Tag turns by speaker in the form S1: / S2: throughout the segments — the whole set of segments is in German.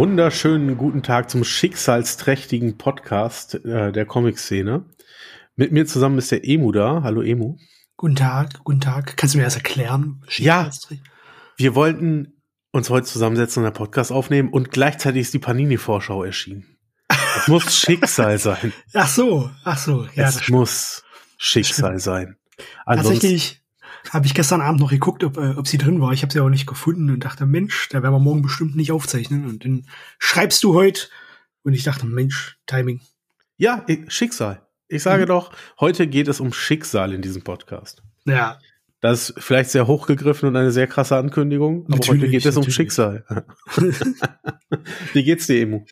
S1: wunderschönen guten Tag zum schicksalsträchtigen Podcast äh, der Comic-Szene. Mit mir zusammen ist der Emu da. Hallo Emu.
S2: Guten Tag, guten Tag. Kannst du mir das erklären?
S1: Ja, wir wollten uns heute zusammensetzen und einen Podcast aufnehmen und gleichzeitig ist die Panini-Vorschau erschienen. Es muss Schicksal sein.
S2: Ach so, ach so.
S1: Ja, es muss Schicksal sein.
S2: Ansonsten Tatsächlich habe ich gestern Abend noch geguckt, ob, äh, ob sie drin war. Ich habe sie aber nicht gefunden und dachte, Mensch, da werden wir morgen bestimmt nicht aufzeichnen. Und dann schreibst du heute. Und ich dachte, Mensch, Timing.
S1: Ja, Schicksal. Ich sage mhm. doch, heute geht es um Schicksal in diesem Podcast.
S2: Ja.
S1: Das ist vielleicht sehr hochgegriffen und eine sehr krasse Ankündigung, aber natürlich, heute geht es natürlich. um Schicksal. Wie geht's dir, Emu?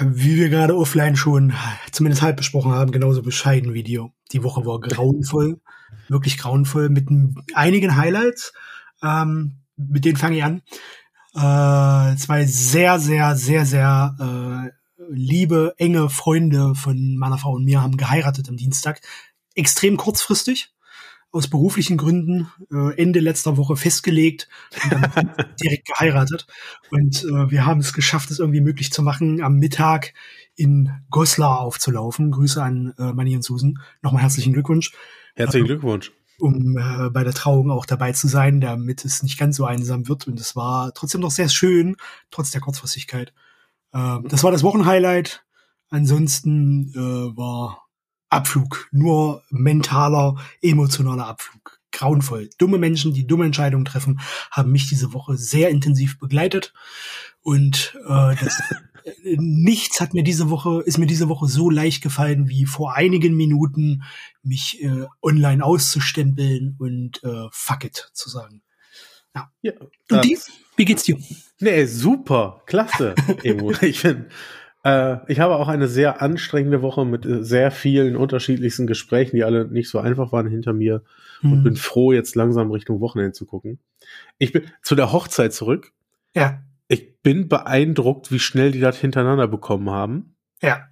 S2: Wie wir gerade offline schon zumindest halb besprochen haben, genauso bescheiden wie dir. Die Woche war grauenvoll wirklich grauenvoll mit einigen Highlights. Ähm, mit denen fange ich an. Äh, zwei sehr, sehr, sehr, sehr äh, liebe, enge Freunde von meiner Frau und mir haben geheiratet am Dienstag. Extrem kurzfristig aus beruflichen Gründen äh, Ende letzter Woche festgelegt und dann direkt geheiratet. Und äh, wir haben es geschafft, es irgendwie möglich zu machen, am Mittag in Goslar aufzulaufen. Grüße an äh, Manny und Susan. Nochmal herzlichen Glückwunsch.
S1: Herzlichen Glückwunsch.
S2: Um äh, bei der Trauung auch dabei zu sein, damit es nicht ganz so einsam wird. Und es war trotzdem noch sehr schön, trotz der Kurzfristigkeit. Ähm, das war das Wochenhighlight. Ansonsten äh, war Abflug, nur mentaler, emotionaler Abflug. Grauenvoll. Dumme Menschen, die dumme Entscheidungen treffen, haben mich diese Woche sehr intensiv begleitet. Und äh, das nichts hat mir diese Woche, ist mir diese Woche so leicht gefallen wie vor einigen Minuten mich äh, online auszustempeln und äh, fuck it zu sagen. Ja. ja und die? Wie geht's dir?
S1: Nee, super, klasse. ich finde, äh, ich habe auch eine sehr anstrengende Woche mit äh, sehr vielen unterschiedlichsten Gesprächen, die alle nicht so einfach waren hinter mir hm. und bin froh, jetzt langsam Richtung Wochenende zu gucken. Ich bin zu der Hochzeit zurück.
S2: Ja
S1: ich bin beeindruckt, wie schnell die das hintereinander bekommen haben.
S2: Ja.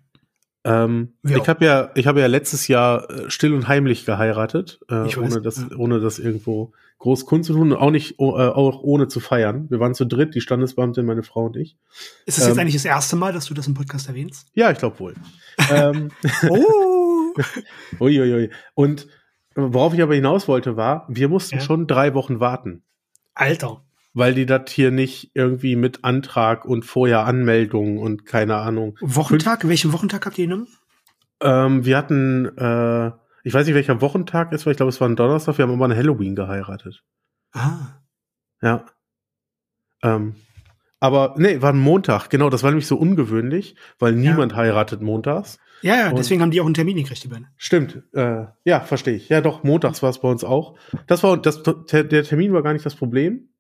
S1: Ähm, ich habe ja, ich habe ja letztes Jahr äh, still und heimlich geheiratet, äh, ich ohne das, ja. ohne das irgendwo groß Kunst zu tun und auch nicht, oh, äh, auch ohne zu feiern. Wir waren zu dritt, die Standesbeamtin, meine Frau und ich.
S2: Ist das ähm, jetzt eigentlich das erste Mal, dass du das im Podcast erwähnst?
S1: Ja, ich glaube wohl. ähm, oh. Uiuiui. Und worauf ich aber hinaus wollte, war, wir mussten ja. schon drei Wochen warten.
S2: Alter
S1: weil die das hier nicht irgendwie mit Antrag und vorher Anmeldung und keine Ahnung.
S2: Wochentag? Welchen Wochentag habt ihr genommen?
S1: Ähm, wir hatten, äh, ich weiß nicht, welcher Wochentag ist, weil ich glaube, es war ein Donnerstag. Wir haben immer an Halloween geheiratet.
S2: Ah.
S1: Ja. Ähm, aber nee, war ein Montag, genau, das war nämlich so ungewöhnlich, weil niemand ja. heiratet montags.
S2: Ja, ja, und deswegen haben die auch einen Termin gekriegt, die beiden.
S1: Stimmt, äh, ja, verstehe ich. Ja, doch, montags war es bei uns auch. Das war, das, der Termin war gar nicht das Problem.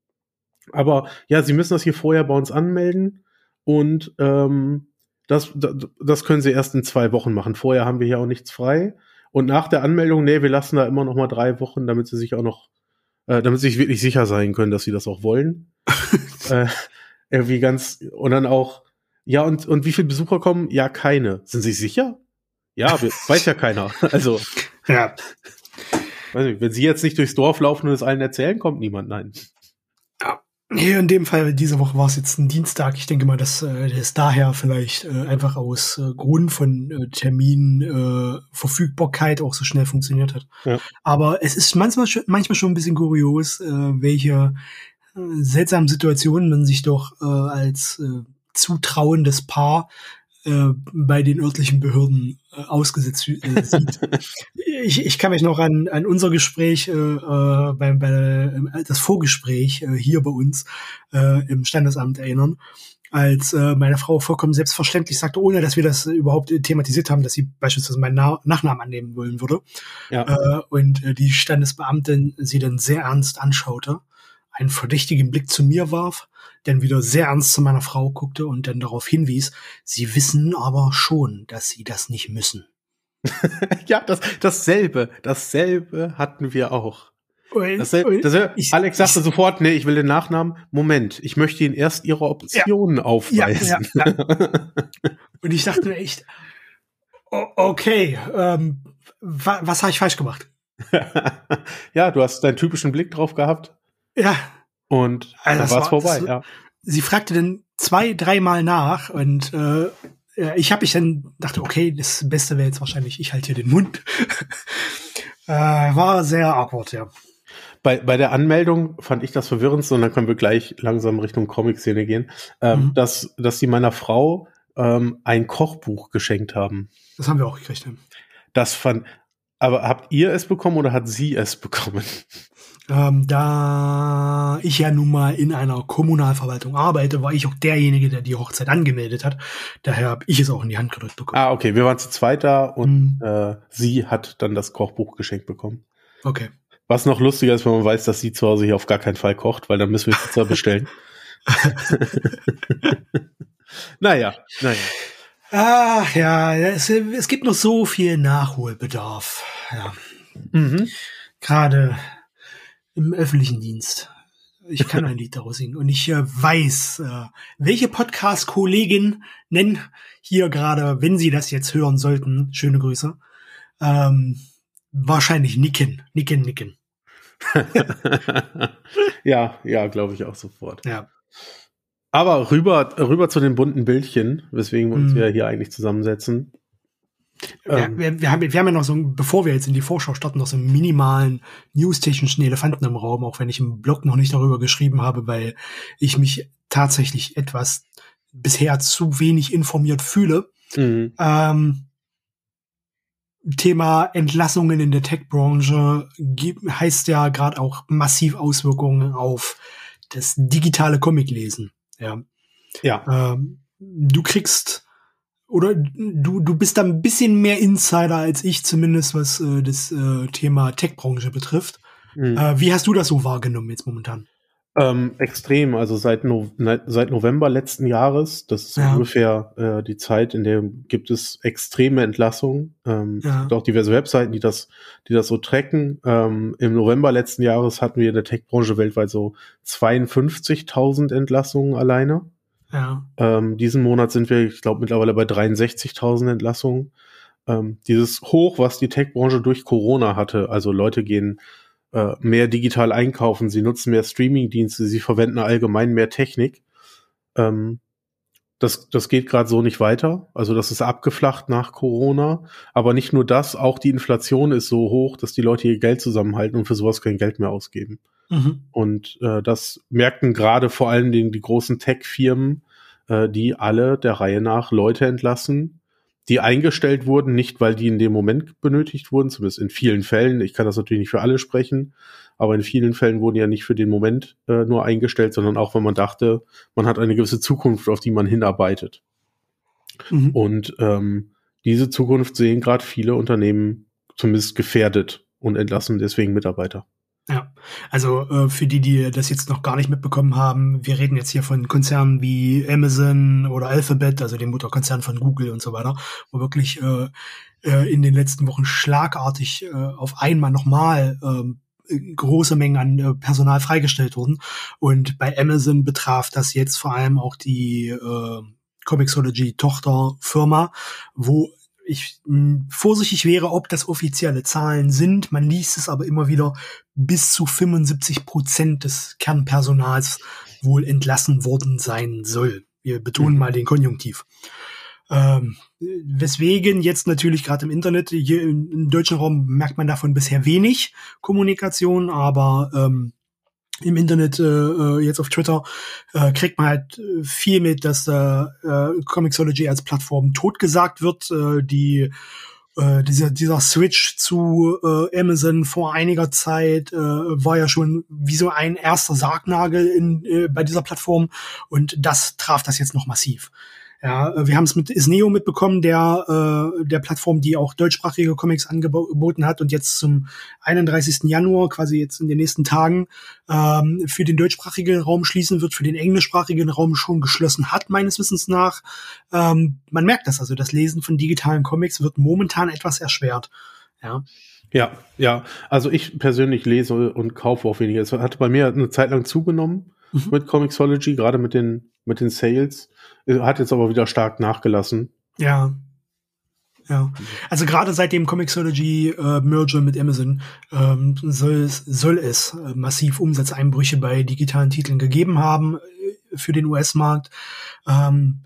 S1: Aber ja, Sie müssen das hier vorher bei uns anmelden und ähm, das, das können Sie erst in zwei Wochen machen. Vorher haben wir hier auch nichts frei. Und nach der Anmeldung, nee, wir lassen da immer noch mal drei Wochen, damit Sie sich auch noch, äh, damit Sie sich wirklich sicher sein können, dass Sie das auch wollen. äh, irgendwie ganz, und dann auch, ja, und, und wie viele Besucher kommen? Ja, keine. Sind Sie sicher? Ja, weiß ja keiner. Also,
S2: ja.
S1: Weiß nicht, wenn Sie jetzt nicht durchs Dorf laufen und es allen erzählen, kommt niemand. Nein.
S2: Nee, in dem Fall, diese Woche war es jetzt ein Dienstag. Ich denke mal, dass äh, das daher vielleicht äh, einfach aus äh, Grund von äh, Termin äh, Verfügbarkeit auch so schnell funktioniert hat. Ja. Aber es ist manchmal, manchmal schon ein bisschen kurios, äh, welche äh, seltsamen Situationen man sich doch äh, als äh, zutrauendes Paar äh, bei den örtlichen Behörden äh, ausgesetzt äh, sieht. ich, ich kann mich noch an, an unser Gespräch, äh, äh bei, bei äh, das Vorgespräch äh, hier bei uns äh, im Standesamt erinnern, als äh, meine Frau vollkommen selbstverständlich sagte, ohne dass wir das überhaupt thematisiert haben, dass sie beispielsweise meinen Na Nachnamen annehmen wollen würde. Ja. Äh, und äh, die Standesbeamtin sie dann sehr ernst anschaute, einen verdächtigen Blick zu mir warf dann wieder sehr ernst zu meiner Frau guckte und dann darauf hinwies, sie wissen aber schon, dass sie das nicht müssen.
S1: ja, das, dasselbe, dasselbe hatten wir auch. Dasselbe, dasselbe, ich, Alex sagte ich, sofort, nee, ich will den Nachnamen. Moment, ich möchte Ihnen erst Ihre Optionen ja, aufweisen. Ja, ja,
S2: und ich dachte mir echt, okay, ähm, wa was habe ich falsch gemacht?
S1: ja, du hast deinen typischen Blick drauf gehabt.
S2: Ja,
S1: und also dann war es vorbei, ja.
S2: sie fragte dann zwei, dreimal nach und äh, ich habe mich dann dachte, okay, das Beste wäre jetzt wahrscheinlich, ich halte hier den Mund. äh, war sehr awkward, ja.
S1: Bei, bei der Anmeldung fand ich das verwirrend, und dann können wir gleich langsam Richtung Comic-Szene gehen, ähm, mhm. dass, dass sie meiner Frau ähm, ein Kochbuch geschenkt haben.
S2: Das haben wir auch gekriegt. Ja.
S1: Das fand, aber habt ihr es bekommen oder hat sie es bekommen?
S2: Ähm, da ich ja nun mal in einer Kommunalverwaltung arbeite, war ich auch derjenige, der die Hochzeit angemeldet hat. Daher habe ich es auch in die Hand gedrückt bekommen.
S1: Ah, okay. Wir waren zu zweit da und mhm. äh, sie hat dann das Kochbuch geschenkt bekommen.
S2: Okay.
S1: Was noch lustiger ist, wenn man weiß, dass sie zu Hause hier auf gar keinen Fall kocht, weil dann müssen wir Pizza bestellen. naja, naja.
S2: Ach ja, es, es gibt noch so viel Nachholbedarf. Ja. Mhm. Gerade im öffentlichen Dienst. Ich kann ein Lied daraus singen. Und ich äh, weiß, äh, welche Podcast-Kollegin nennen hier gerade, wenn Sie das jetzt hören sollten, schöne Grüße, ähm, wahrscheinlich nicken, nicken, nicken.
S1: ja, ja, glaube ich auch sofort.
S2: Ja.
S1: Aber rüber, rüber zu den bunten Bildchen, weswegen wir uns mm. ja hier eigentlich zusammensetzen.
S2: Ähm, wir, wir, haben, wir haben ja noch so, bevor wir jetzt in die Vorschau starten, noch so einen minimalen newstechnischen Elefanten im Raum, auch wenn ich im Blog noch nicht darüber geschrieben habe, weil ich mich tatsächlich etwas bisher zu wenig informiert fühle. Mhm. Ähm, Thema Entlassungen in der Tech-Branche heißt ja gerade auch massiv Auswirkungen auf das digitale Comic-Lesen. Ja. ja. Ähm, du kriegst oder du, du bist da ein bisschen mehr Insider als ich, zumindest was äh, das äh, Thema Tech-Branche betrifft. Mhm. Äh, wie hast du das so wahrgenommen jetzt momentan?
S1: Ähm, extrem, also seit, no seit November letzten Jahres, das ist ja. ungefähr äh, die Zeit, in der gibt es extreme Entlassungen. Ähm, ja. Es gibt auch diverse Webseiten, die das, die das so tracken. Ähm, Im November letzten Jahres hatten wir in der Tech-Branche weltweit so 52.000 Entlassungen alleine.
S2: Ja.
S1: Ähm, diesen Monat sind wir, ich glaube, mittlerweile bei 63.000 Entlassungen. Ähm, dieses Hoch, was die Tech-Branche durch Corona hatte, also Leute gehen äh, mehr digital einkaufen, sie nutzen mehr Streaming-Dienste, sie verwenden allgemein mehr Technik. Ähm, das, das geht gerade so nicht weiter. Also das ist abgeflacht nach Corona. Aber nicht nur das, auch die Inflation ist so hoch, dass die Leute ihr Geld zusammenhalten und für sowas kein Geld mehr ausgeben. Mhm. Und äh, das merkten gerade vor allen Dingen die großen Tech-Firmen, äh, die alle der Reihe nach Leute entlassen, die eingestellt wurden, nicht weil die in dem Moment benötigt wurden, zumindest in vielen Fällen. Ich kann das natürlich nicht für alle sprechen, aber in vielen Fällen wurden ja nicht für den Moment äh, nur eingestellt, sondern auch, wenn man dachte, man hat eine gewisse Zukunft, auf die man hinarbeitet. Mhm. Und ähm, diese Zukunft sehen gerade viele Unternehmen zumindest gefährdet und entlassen deswegen Mitarbeiter.
S2: Also äh, für die, die das jetzt noch gar nicht mitbekommen haben, wir reden jetzt hier von Konzernen wie Amazon oder Alphabet, also dem Mutterkonzern von Google und so weiter, wo wirklich äh, äh, in den letzten Wochen schlagartig äh, auf einmal nochmal äh, große Mengen an äh, Personal freigestellt wurden. Und bei Amazon betraf das jetzt vor allem auch die äh, Comixology Tochterfirma, wo ich vorsichtig wäre, ob das offizielle Zahlen sind. Man liest es aber immer wieder, bis zu 75 Prozent des Kernpersonals wohl entlassen worden sein soll. Wir betonen mhm. mal den Konjunktiv. Ähm, weswegen jetzt natürlich gerade im Internet, hier im, im, deutschen Raum merkt man davon bisher wenig Kommunikation, aber ähm, im Internet, äh, äh, jetzt auf Twitter, äh, kriegt man halt äh, viel mit, dass äh, äh, Comixology als Plattform totgesagt wird. Äh, die äh, dieser, dieser Switch zu äh, Amazon vor einiger Zeit äh, war ja schon wie so ein erster Sargnagel in, äh, bei dieser Plattform und das traf das jetzt noch massiv. Ja, äh, wir haben es mit Isneo mitbekommen, der äh, der Plattform, die auch deutschsprachige Comics angeboten hat und jetzt zum 31. Januar, quasi jetzt in den nächsten Tagen, ähm, für den deutschsprachigen Raum schließen wird, für den englischsprachigen Raum schon geschlossen hat, meines Wissens nach. Ähm, man merkt das also, das Lesen von digitalen Comics wird momentan etwas erschwert. Ja.
S1: Ja, ja. Also ich persönlich lese und kaufe auch weniger. Es hat bei mir eine Zeit lang zugenommen mhm. mit Comixology, gerade mit den, mit den Sales. Hat jetzt aber wieder stark nachgelassen.
S2: Ja. Ja. Also gerade seit dem Comixology äh, Merger mit Amazon ähm, soll es, soll es äh, massiv Umsatzeinbrüche bei digitalen Titeln gegeben haben. für den US-Markt. Ähm,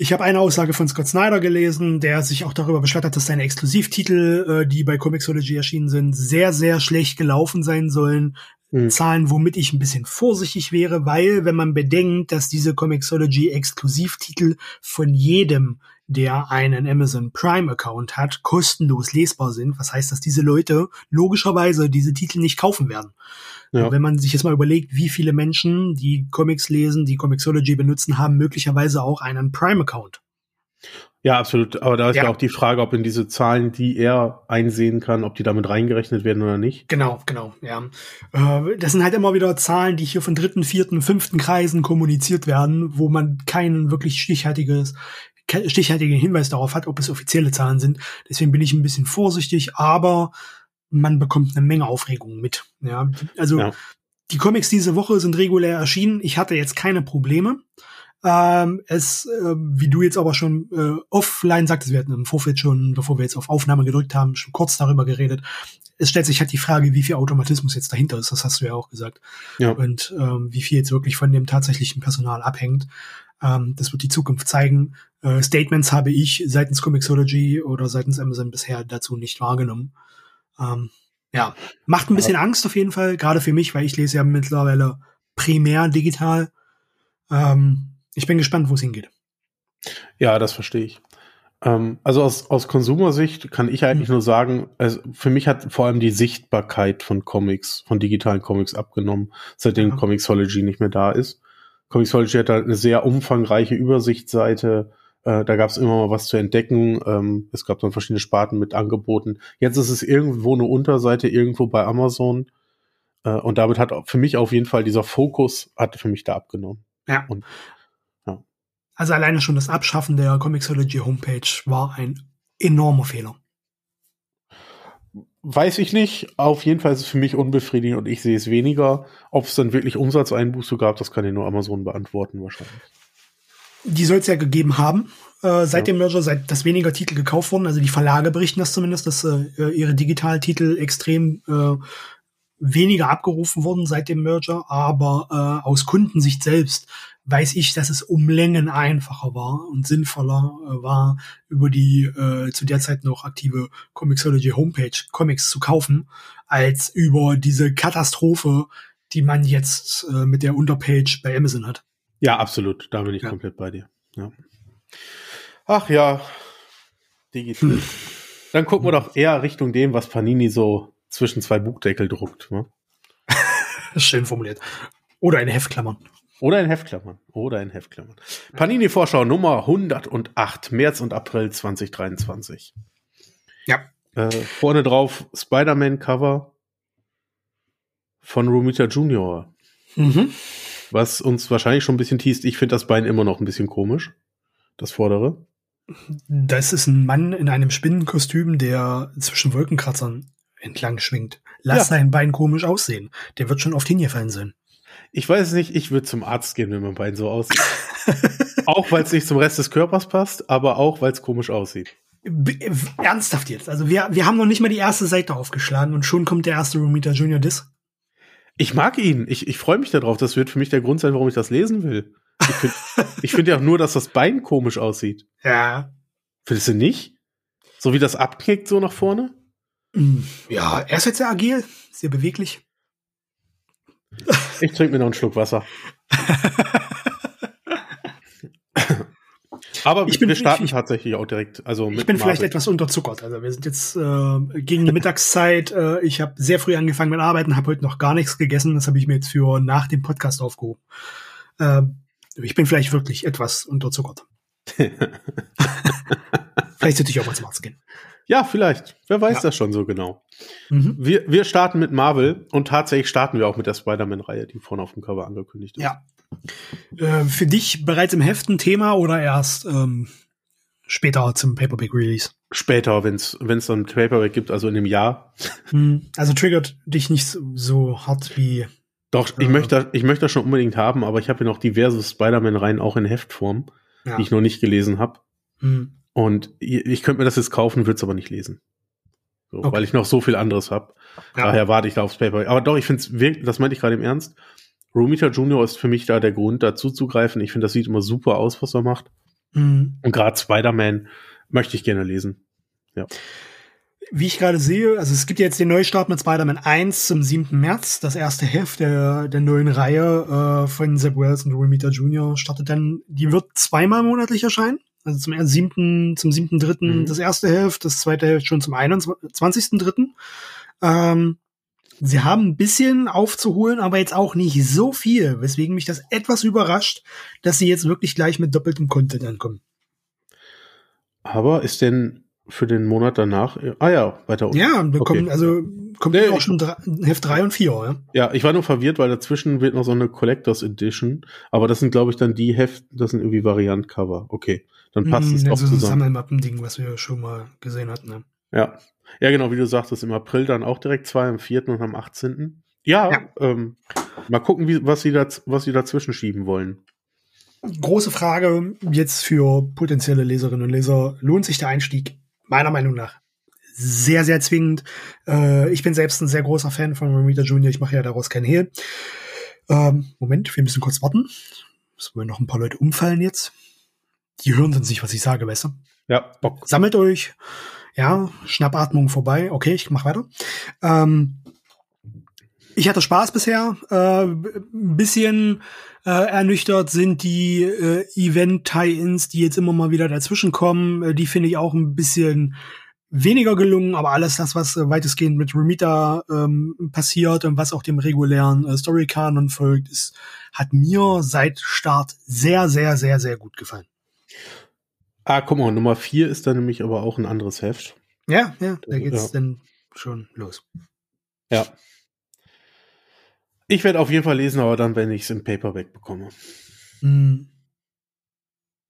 S2: ich habe eine Aussage von Scott Snyder gelesen, der sich auch darüber beschwert hat, dass seine Exklusivtitel, äh, die bei Comixology erschienen sind, sehr, sehr schlecht gelaufen sein sollen. Mhm. Zahlen, womit ich ein bisschen vorsichtig wäre, weil, wenn man bedenkt, dass diese Comixology Exklusivtitel von jedem, der einen Amazon Prime Account hat, kostenlos lesbar sind, was heißt, dass diese Leute logischerweise diese Titel nicht kaufen werden. Ja. Wenn man sich jetzt mal überlegt, wie viele Menschen, die Comics lesen, die Comixology benutzen, haben möglicherweise auch einen Prime Account.
S1: Ja, absolut. Aber da ist ja. ja. auch die Frage, ob in diese Zahlen, die er einsehen kann, ob die damit reingerechnet werden oder nicht.
S2: Genau, genau, ja. Äh, das sind halt immer wieder Zahlen, die hier von dritten, vierten, fünften Kreisen kommuniziert werden, wo man kein wirklich stichhaltiges, stichhaltigen Hinweis darauf hat, ob es offizielle Zahlen sind. Deswegen bin ich ein bisschen vorsichtig, aber man bekommt eine Menge Aufregung mit. Ja, also ja. die Comics diese Woche sind regulär erschienen. Ich hatte jetzt keine Probleme. Ähm, es, äh, wie du jetzt aber schon äh, offline sagtest, wir hatten im Vorfeld schon, bevor wir jetzt auf Aufnahme gedrückt haben, schon kurz darüber geredet. Es stellt sich halt die Frage, wie viel Automatismus jetzt dahinter ist. Das hast du ja auch gesagt. Ja. Und ähm, wie viel jetzt wirklich von dem tatsächlichen Personal abhängt. Ähm, das wird die Zukunft zeigen. Äh, Statements habe ich seitens Comixology oder seitens Amazon bisher dazu nicht wahrgenommen. Ähm, ja, macht ein bisschen ja. Angst auf jeden Fall, gerade für mich, weil ich lese ja mittlerweile primär digital. Ähm, ich bin gespannt, wo es hingeht.
S1: Ja, das verstehe ich. Ähm, also aus, aus Konsumersicht kann ich eigentlich mhm. nur sagen, also für mich hat vor allem die Sichtbarkeit von Comics, von digitalen Comics abgenommen, seitdem ja. Comixology nicht mehr da ist. Comixology hat halt eine sehr umfangreiche Übersichtsseite. Äh, da gab es immer mal was zu entdecken. Ähm, es gab dann verschiedene Sparten mit Angeboten. Jetzt ist es irgendwo eine Unterseite, irgendwo bei Amazon. Äh, und damit hat für mich auf jeden Fall dieser Fokus hat für mich da abgenommen.
S2: Ja. Und also alleine schon das Abschaffen der Comixology Homepage war ein enormer Fehler.
S1: Weiß ich nicht. Auf jeden Fall ist es für mich unbefriedigend und ich sehe es weniger. Ob es dann wirklich Umsatzeinbuße gab, das kann ja nur Amazon beantworten wahrscheinlich.
S2: Die soll es ja gegeben haben. Äh, seit ja. dem Merger, seit dass weniger Titel gekauft wurden. Also die Verlage berichten das zumindest, dass äh, ihre Digitaltitel extrem äh, weniger abgerufen wurden seit dem Merger. Aber äh, aus Kundensicht selbst weiß ich, dass es um Längen einfacher war und sinnvoller äh, war, über die äh, zu der Zeit noch aktive Comixology Homepage Comics zu kaufen, als über diese Katastrophe, die man jetzt äh, mit der Unterpage bei Amazon hat.
S1: Ja, absolut. Da bin ich ja. komplett bei dir. Ja. Ach ja, digital. Hm. Dann gucken wir doch eher Richtung dem, was Panini so zwischen zwei Buchdeckel druckt. Ne?
S2: Schön formuliert. Oder eine Heftklammern.
S1: Oder in Heftklammern. Oder in Heftklammern. Panini-Vorschau Nummer 108, März und April 2023.
S2: Ja.
S1: Äh, vorne drauf Spider-Man-Cover von Romita Junior. Mhm. Was uns wahrscheinlich schon ein bisschen teast. Ich finde das Bein immer noch ein bisschen komisch. Das vordere.
S2: Das ist ein Mann in einem Spinnenkostüm, der zwischen Wolkenkratzern entlang schwingt. Lass ja. sein Bein komisch aussehen. Der wird schon oft hingefallen sein.
S1: Ich weiß nicht, ich würde zum Arzt gehen, wenn mein Bein so aussieht. auch weil es nicht zum Rest des Körpers passt, aber auch weil es komisch aussieht.
S2: B ernsthaft jetzt. Also wir, wir haben noch nicht mal die erste Seite aufgeschlagen und schon kommt der erste Romita Junior Disc.
S1: Ich mag ihn. Ich, ich freue mich darauf. Das wird für mich der Grund sein, warum ich das lesen will. Ich finde find ja nur, dass das Bein komisch aussieht.
S2: Ja.
S1: Findest du nicht? So wie das abknickt so nach vorne?
S2: Mm, ja, er ist jetzt sehr agil, sehr beweglich.
S1: Ich trinke mir noch einen Schluck Wasser. Aber ich bin, wir starten ich, tatsächlich auch direkt. Also
S2: ich bin Marvel. vielleicht etwas unterzuckert. Also wir sind jetzt äh, gegen die Mittagszeit. Äh, ich habe sehr früh angefangen mit Arbeiten, habe heute noch gar nichts gegessen. Das habe ich mir jetzt für nach dem Podcast aufgehoben. Äh, ich bin vielleicht wirklich etwas unterzuckert. vielleicht sollte ich auch mal zum Arzt gehen.
S1: Ja, vielleicht. Wer weiß ja. das schon so genau. Mhm. Wir, wir starten mit Marvel und tatsächlich starten wir auch mit der Spider-Man-Reihe, die vorne auf dem Cover angekündigt ist.
S2: Ja. Äh, für dich bereits im Heft ein Thema oder erst ähm, später zum Paperback-Release?
S1: Später, wenn es dann Paperback gibt, also in dem Jahr.
S2: Mhm. Also triggert dich nicht so hart wie.
S1: Doch, äh, ich, möchte, ich möchte das schon unbedingt haben, aber ich habe ja noch diverse Spider-Man-Reihen auch in Heftform, ja. die ich noch nicht gelesen habe. Mhm. Und ich könnte mir das jetzt kaufen, würde es aber nicht lesen. So, okay. Weil ich noch so viel anderes habe. Ja. Daher warte ich da aufs Paper. Aber doch, ich finde es wirklich, das meinte ich gerade im Ernst. Romita Junior ist für mich da der Grund, dazu zu greifen. Ich finde, das sieht immer super aus, was er macht.
S2: Mhm.
S1: Und gerade Spider-Man möchte ich gerne lesen. Ja.
S2: Wie ich gerade sehe, also es gibt jetzt den Neustart mit Spider-Man 1 zum 7. März. Das erste Heft der, der neuen Reihe äh, von Zeb Wells und Romita Jr. startet dann, die wird zweimal monatlich erscheinen. Also zum 7., zum 7.3.
S1: Mhm.
S2: das erste Heft, das zweite Heft schon zum 21.3. Ähm, sie haben ein bisschen aufzuholen, aber jetzt auch nicht so viel, weswegen mich das etwas überrascht, dass sie jetzt wirklich gleich mit doppeltem Content ankommen.
S1: Aber ist denn für den Monat danach, ah ja, weiter unten.
S2: Ja, da
S1: Okay.
S2: kommen, also kommt
S1: Nee,
S2: auch schon drei, Heft 3 und 4, ja.
S1: Ja, ich war nur verwirrt, weil dazwischen wird noch so eine Collectors Edition. Aber das sind, glaube ich, dann die Heft, das sind irgendwie Variant-Cover. Okay, dann passt es
S2: Mhm,
S1: doch
S2: so ein
S1: zusammen.
S2: Sammelmappen-Ding, was wir schon mal gesehen hatten. Ne?
S1: Ja. ja, genau, wie du sagtest, im April dann auch direkt zwei, am 4. und am 18. Ja,
S2: Ja.
S1: Ähm, mal gucken, wie, was, sie da, was sie dazwischen schieben wollen.
S2: Große Frage jetzt für potenzielle Leserinnen und Leser. Lohnt sich der Einstieg? Meiner Meinung nach sehr, sehr zwingend. Äh, ich bin selbst ein sehr großer Fan von Romita Jr. Ich mache ja daraus kein Hehl. Ähm, Moment, wir müssen kurz warten. Es wollen noch ein paar Leute umfallen jetzt. Die hören sonst nicht, was ich sage, weißt du?
S1: Ja, Bock.
S2: sammelt euch. Ja, Schnappatmung vorbei. Okay, ich mach weiter. Ähm, ich hatte Spaß bisher. Äh, ein bisschen äh, ernüchtert sind die äh, Event-Tie-Ins, die jetzt immer mal wieder dazwischen kommen. Äh, die finde ich auch ein bisschen weniger gelungen, aber alles das, was äh, weitestgehend mit Remita ähm, passiert und was auch dem regulären äh, Story-Kanon folgt, ist, hat mir seit Start sehr, sehr, sehr, sehr gut gefallen.
S1: Ah, guck mal, Nummer 4 ist dann nämlich aber auch ein anderes Heft.
S2: Ja, ja, da geht's
S1: Ja.
S2: dann schon los.
S1: Ja. Ich werde auf jeden Fall lesen, aber dann, wenn ich es im Paperback bekomme.
S2: Hm.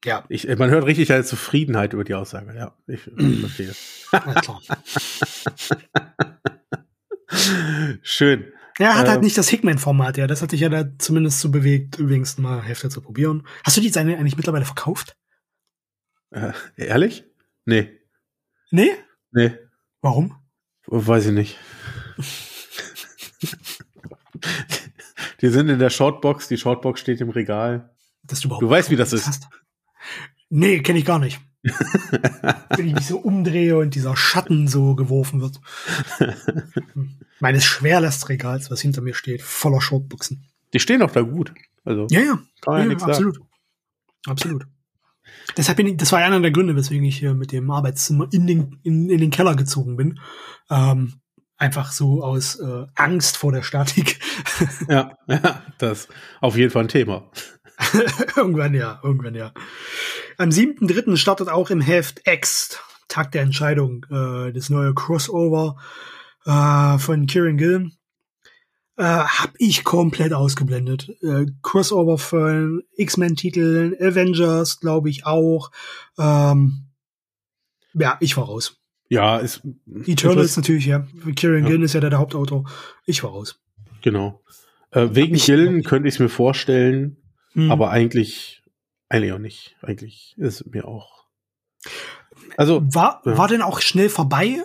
S2: Ja,
S1: Ich, man hört richtig eine Zufriedenheit über die Aussage. Ja, ich verstehe.
S2: na klar.
S1: Schön.
S2: Er hat halt
S1: Ähm.
S2: nicht das Hickman-Format, ja. Das hat dich ja da zumindest so bewegt, übrigens mal Hefte zu probieren. Hast du die seine eigentlich mittlerweile verkauft?
S1: Äh, ehrlich? Nee.
S2: Nee?
S1: Nee.
S2: Warum?
S1: Weiß ich nicht. die sind in der Shortbox. Die Shortbox steht im Regal.
S2: Dass du, überhaupt
S1: Du weißt, wie das ist.
S2: hast. Nee, kenne ich gar nicht. Wenn ich mich so umdrehe und dieser Schatten so geworfen wird. Meines Schwerlastregals, was hinter mir steht, voller Shortbuchsen.
S1: Die stehen doch da gut. Also,
S2: Ja, ja.
S1: ja,
S2: ja,
S1: nichts sagen.
S2: absolut. Absolut. Deshalb bin ich, das war einer der Gründe, weswegen ich hier mit dem Arbeitszimmer in den, in, in den Keller gezogen bin. Ähm, einfach so aus äh, Angst vor der Statik.
S1: Ja, ja, das auf jeden Fall ein Thema.
S2: irgendwann ja, irgendwann ja. Am 7.3. startet auch im Heft X, Tag der Entscheidung, äh, das neue Crossover äh, von Kieran Gillen. Äh, hab ich komplett ausgeblendet. Äh, Crossover von X-Men-Titeln, Avengers, glaube ich auch. Ähm, ja, ich war raus.
S1: Ja, ist
S2: Eternals natürlich, ja. Kieran
S1: Ja.
S2: Gillen ist ja der, der Hauptautor. Ich war raus.
S1: Genau. Äh, wegen Gillen könnte ich es mir vorstellen,
S2: Hm.
S1: aber eigentlich, eigentlich auch nicht. Eigentlich ist es mir auch. Also,
S2: War,
S1: Ja.
S2: war denn auch schnell vorbei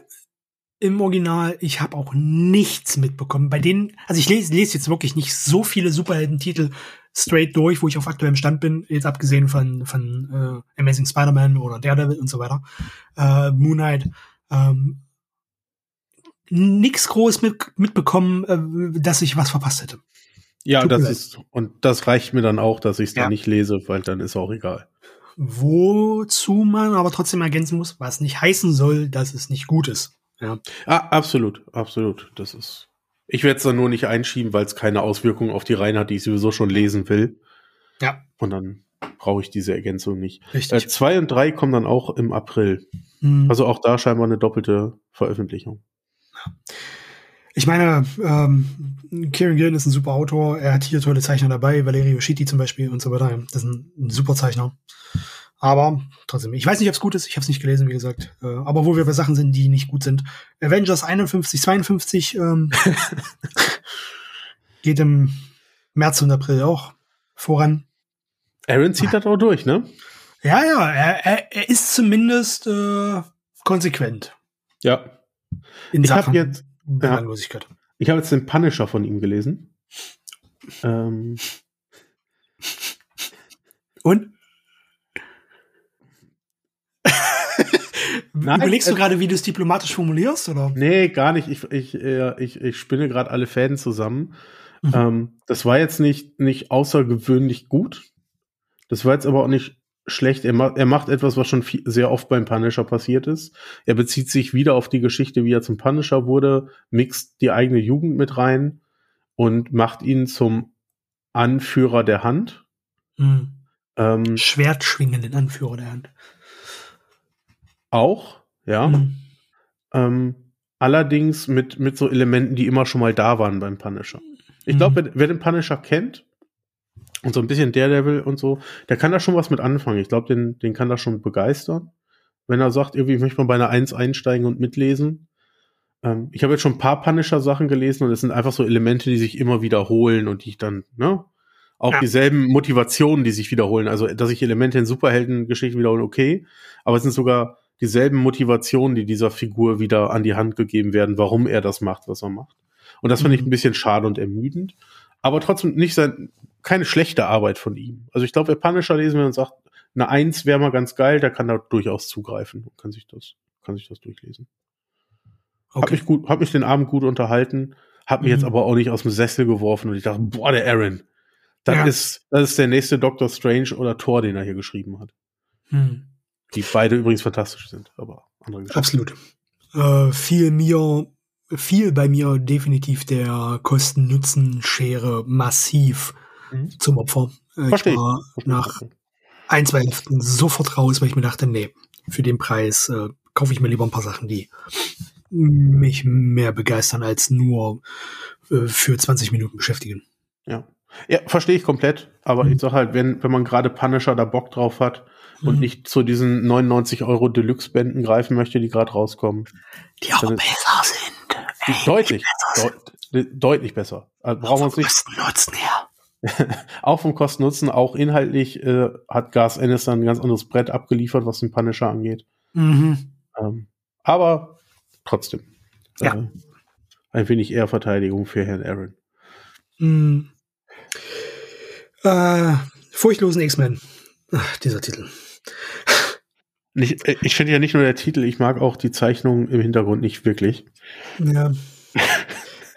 S2: im Original? Ich habe auch nichts mitbekommen. Bei denen, also ich lese, lese jetzt wirklich nicht so viele Superhelden-Titel straight durch, wo ich auf aktuellem Stand bin, jetzt abgesehen von, von äh, Amazing Spider-Man oder Daredevil und so weiter. Äh, Moon Knight. Ähm, nix groß mit, mitbekommen, äh, dass ich was verpasst hätte.
S1: ja,
S2: tut
S1: das ist, und das reicht mir dann auch, dass ich es
S2: Ja.
S1: dann nicht lese, weil dann ist auch egal.
S2: Wozu man aber trotzdem ergänzen muss, was nicht heißen soll, dass es nicht gut ist. Ja.
S1: Ah, absolut, absolut. Das ist. Ich werde es dann nur nicht einschieben, weil es keine Auswirkungen auf die Reihen hat, die ich sowieso schon lesen will.
S2: Ja.
S1: Und dann brauche ich diese Ergänzung nicht.
S2: Richtig.
S1: Äh, zwei und drei kommen dann auch im April.
S2: Hm.
S1: Also auch da scheinbar eine doppelte Veröffentlichung.
S2: Ich meine, ähm, Kieran Gillen ist ein super Autor. Er hat hier tolle Zeichner dabei, Valerio Schitti zum Beispiel und so weiter. Das ist ein, ein super Zeichner. Aber trotzdem, ich weiß nicht, ob es gut ist. Ich habe es nicht gelesen, wie gesagt. Äh, aber wo wir bei Sachen sind, die nicht gut sind. Avengers 51, 52 ähm, geht im März und April auch voran.
S1: Aaron zieht das auch durch, ne?
S2: Ja, ja, er, er, er ist zumindest äh, konsequent
S1: Ja.
S2: in
S1: Ich habe jetzt,
S2: Belanglosigkeit.
S1: ich habe jetzt den Punisher von ihm gelesen. Ähm,
S2: Und?
S1: Nein,
S2: Überlegst du gerade, wie du es diplomatisch formulierst, oder?
S1: nee, gar nicht. Ich, ich, äh, ich, ich spinne gerade alle Fäden zusammen.
S2: Mhm.
S1: Ähm, das war jetzt nicht, nicht außergewöhnlich gut. Das war jetzt aber auch nicht schlecht. Er, ma er macht etwas, was schon viel, sehr oft beim Punisher passiert ist. Er bezieht sich wieder auf die Geschichte, wie er zum Punisher wurde, mixt die eigene Jugend mit rein und macht ihn zum Anführer der Hand.
S2: Mhm.
S1: Ähm,
S2: Schwertschwingenden Anführer der Hand.
S1: auch, ja.
S2: Mhm.
S1: Ähm, allerdings mit, mit so Elementen, die immer schon mal da waren beim Punisher. Ich glaube,
S2: Mhm.
S1: wer, wer den Punisher kennt und so ein bisschen Daredevil und so, der kann da schon was mit anfangen. Ich glaube, den, den kann das schon begeistern. Wenn er sagt, irgendwie ich möchte mal bei einer 1 einsteigen und mitlesen. Ähm, ich habe jetzt schon ein paar Punisher-Sachen gelesen und es sind einfach so Elemente, die sich immer wiederholen und die ich dann, ne? Auch
S2: Ja.
S1: dieselben Motivationen, die sich wiederholen. Also, dass sich Elemente in Superheldengeschichten wiederholen, okay. Aber es sind sogar dieselben Motivationen, die dieser Figur wieder an die Hand gegeben werden, warum er das macht, was er macht. Und das finde ich
S2: Mhm.
S1: ein bisschen schade und ermüdend. Aber trotzdem nicht sein, keine schlechte Arbeit von ihm. Also ich glaube, wer Punisher lesen will und sagt, eine Eins wäre mal ganz geil, der kann da durchaus zugreifen und kann sich das, kann sich das durchlesen. Hab
S2: Okay.
S1: mich gut, hab mich den Abend gut unterhalten, hab mich
S2: Mhm.
S1: jetzt aber auch nicht aus dem Sessel geworfen und ich dachte, boah, der Aaron. Das
S2: Ja.
S1: ist, das ist der nächste Doctor Strange oder Thor, den er hier geschrieben hat.
S2: Mhm.
S1: Die beide übrigens fantastisch sind, aber andere Geschichte.
S2: Absolut. Äh, viel mir, viel bei mir definitiv der Kosten-Nutzen-Schere massiv
S1: Mhm.
S2: zum Opfer. Äh,
S1: Verstehe
S2: Ich war nach ein, zwei Heften sofort raus, weil ich mir dachte, nee, für den Preis äh, kaufe ich mir lieber ein paar Sachen, die mich mehr begeistern als nur äh, für 20 Minuten beschäftigen.
S1: Ja. Ja, verstehe ich komplett. Aber
S2: Mhm.
S1: ich sag halt, wenn, wenn man gerade Punisher da Bock drauf hat und
S2: Mhm.
S1: nicht zu diesen 99 Euro Deluxe-Bänden greifen möchte, die gerade rauskommen.
S2: Die auch besser sind. Ey,
S1: Deutlich.
S2: besser
S1: Deut de deutlich besser. Also brauchen wir uns nicht.
S2: Nutzen her.
S1: Auch vom Kosten-Nutzen, auch inhaltlich äh, hat Gas Ennis dann ein ganz anderes Brett abgeliefert, was den Punisher angeht.
S2: Mhm.
S1: Ähm, aber trotzdem.
S2: Ja.
S1: Äh, ein wenig eher Verteidigung für Herrn Aaron.
S2: Mhm. Äh, furchtlosen X-Men. Ach, dieser Titel.
S1: Nicht, äh, ich finde ja nicht nur der Titel, ich mag auch die Zeichnung im Hintergrund nicht wirklich.
S2: Ja.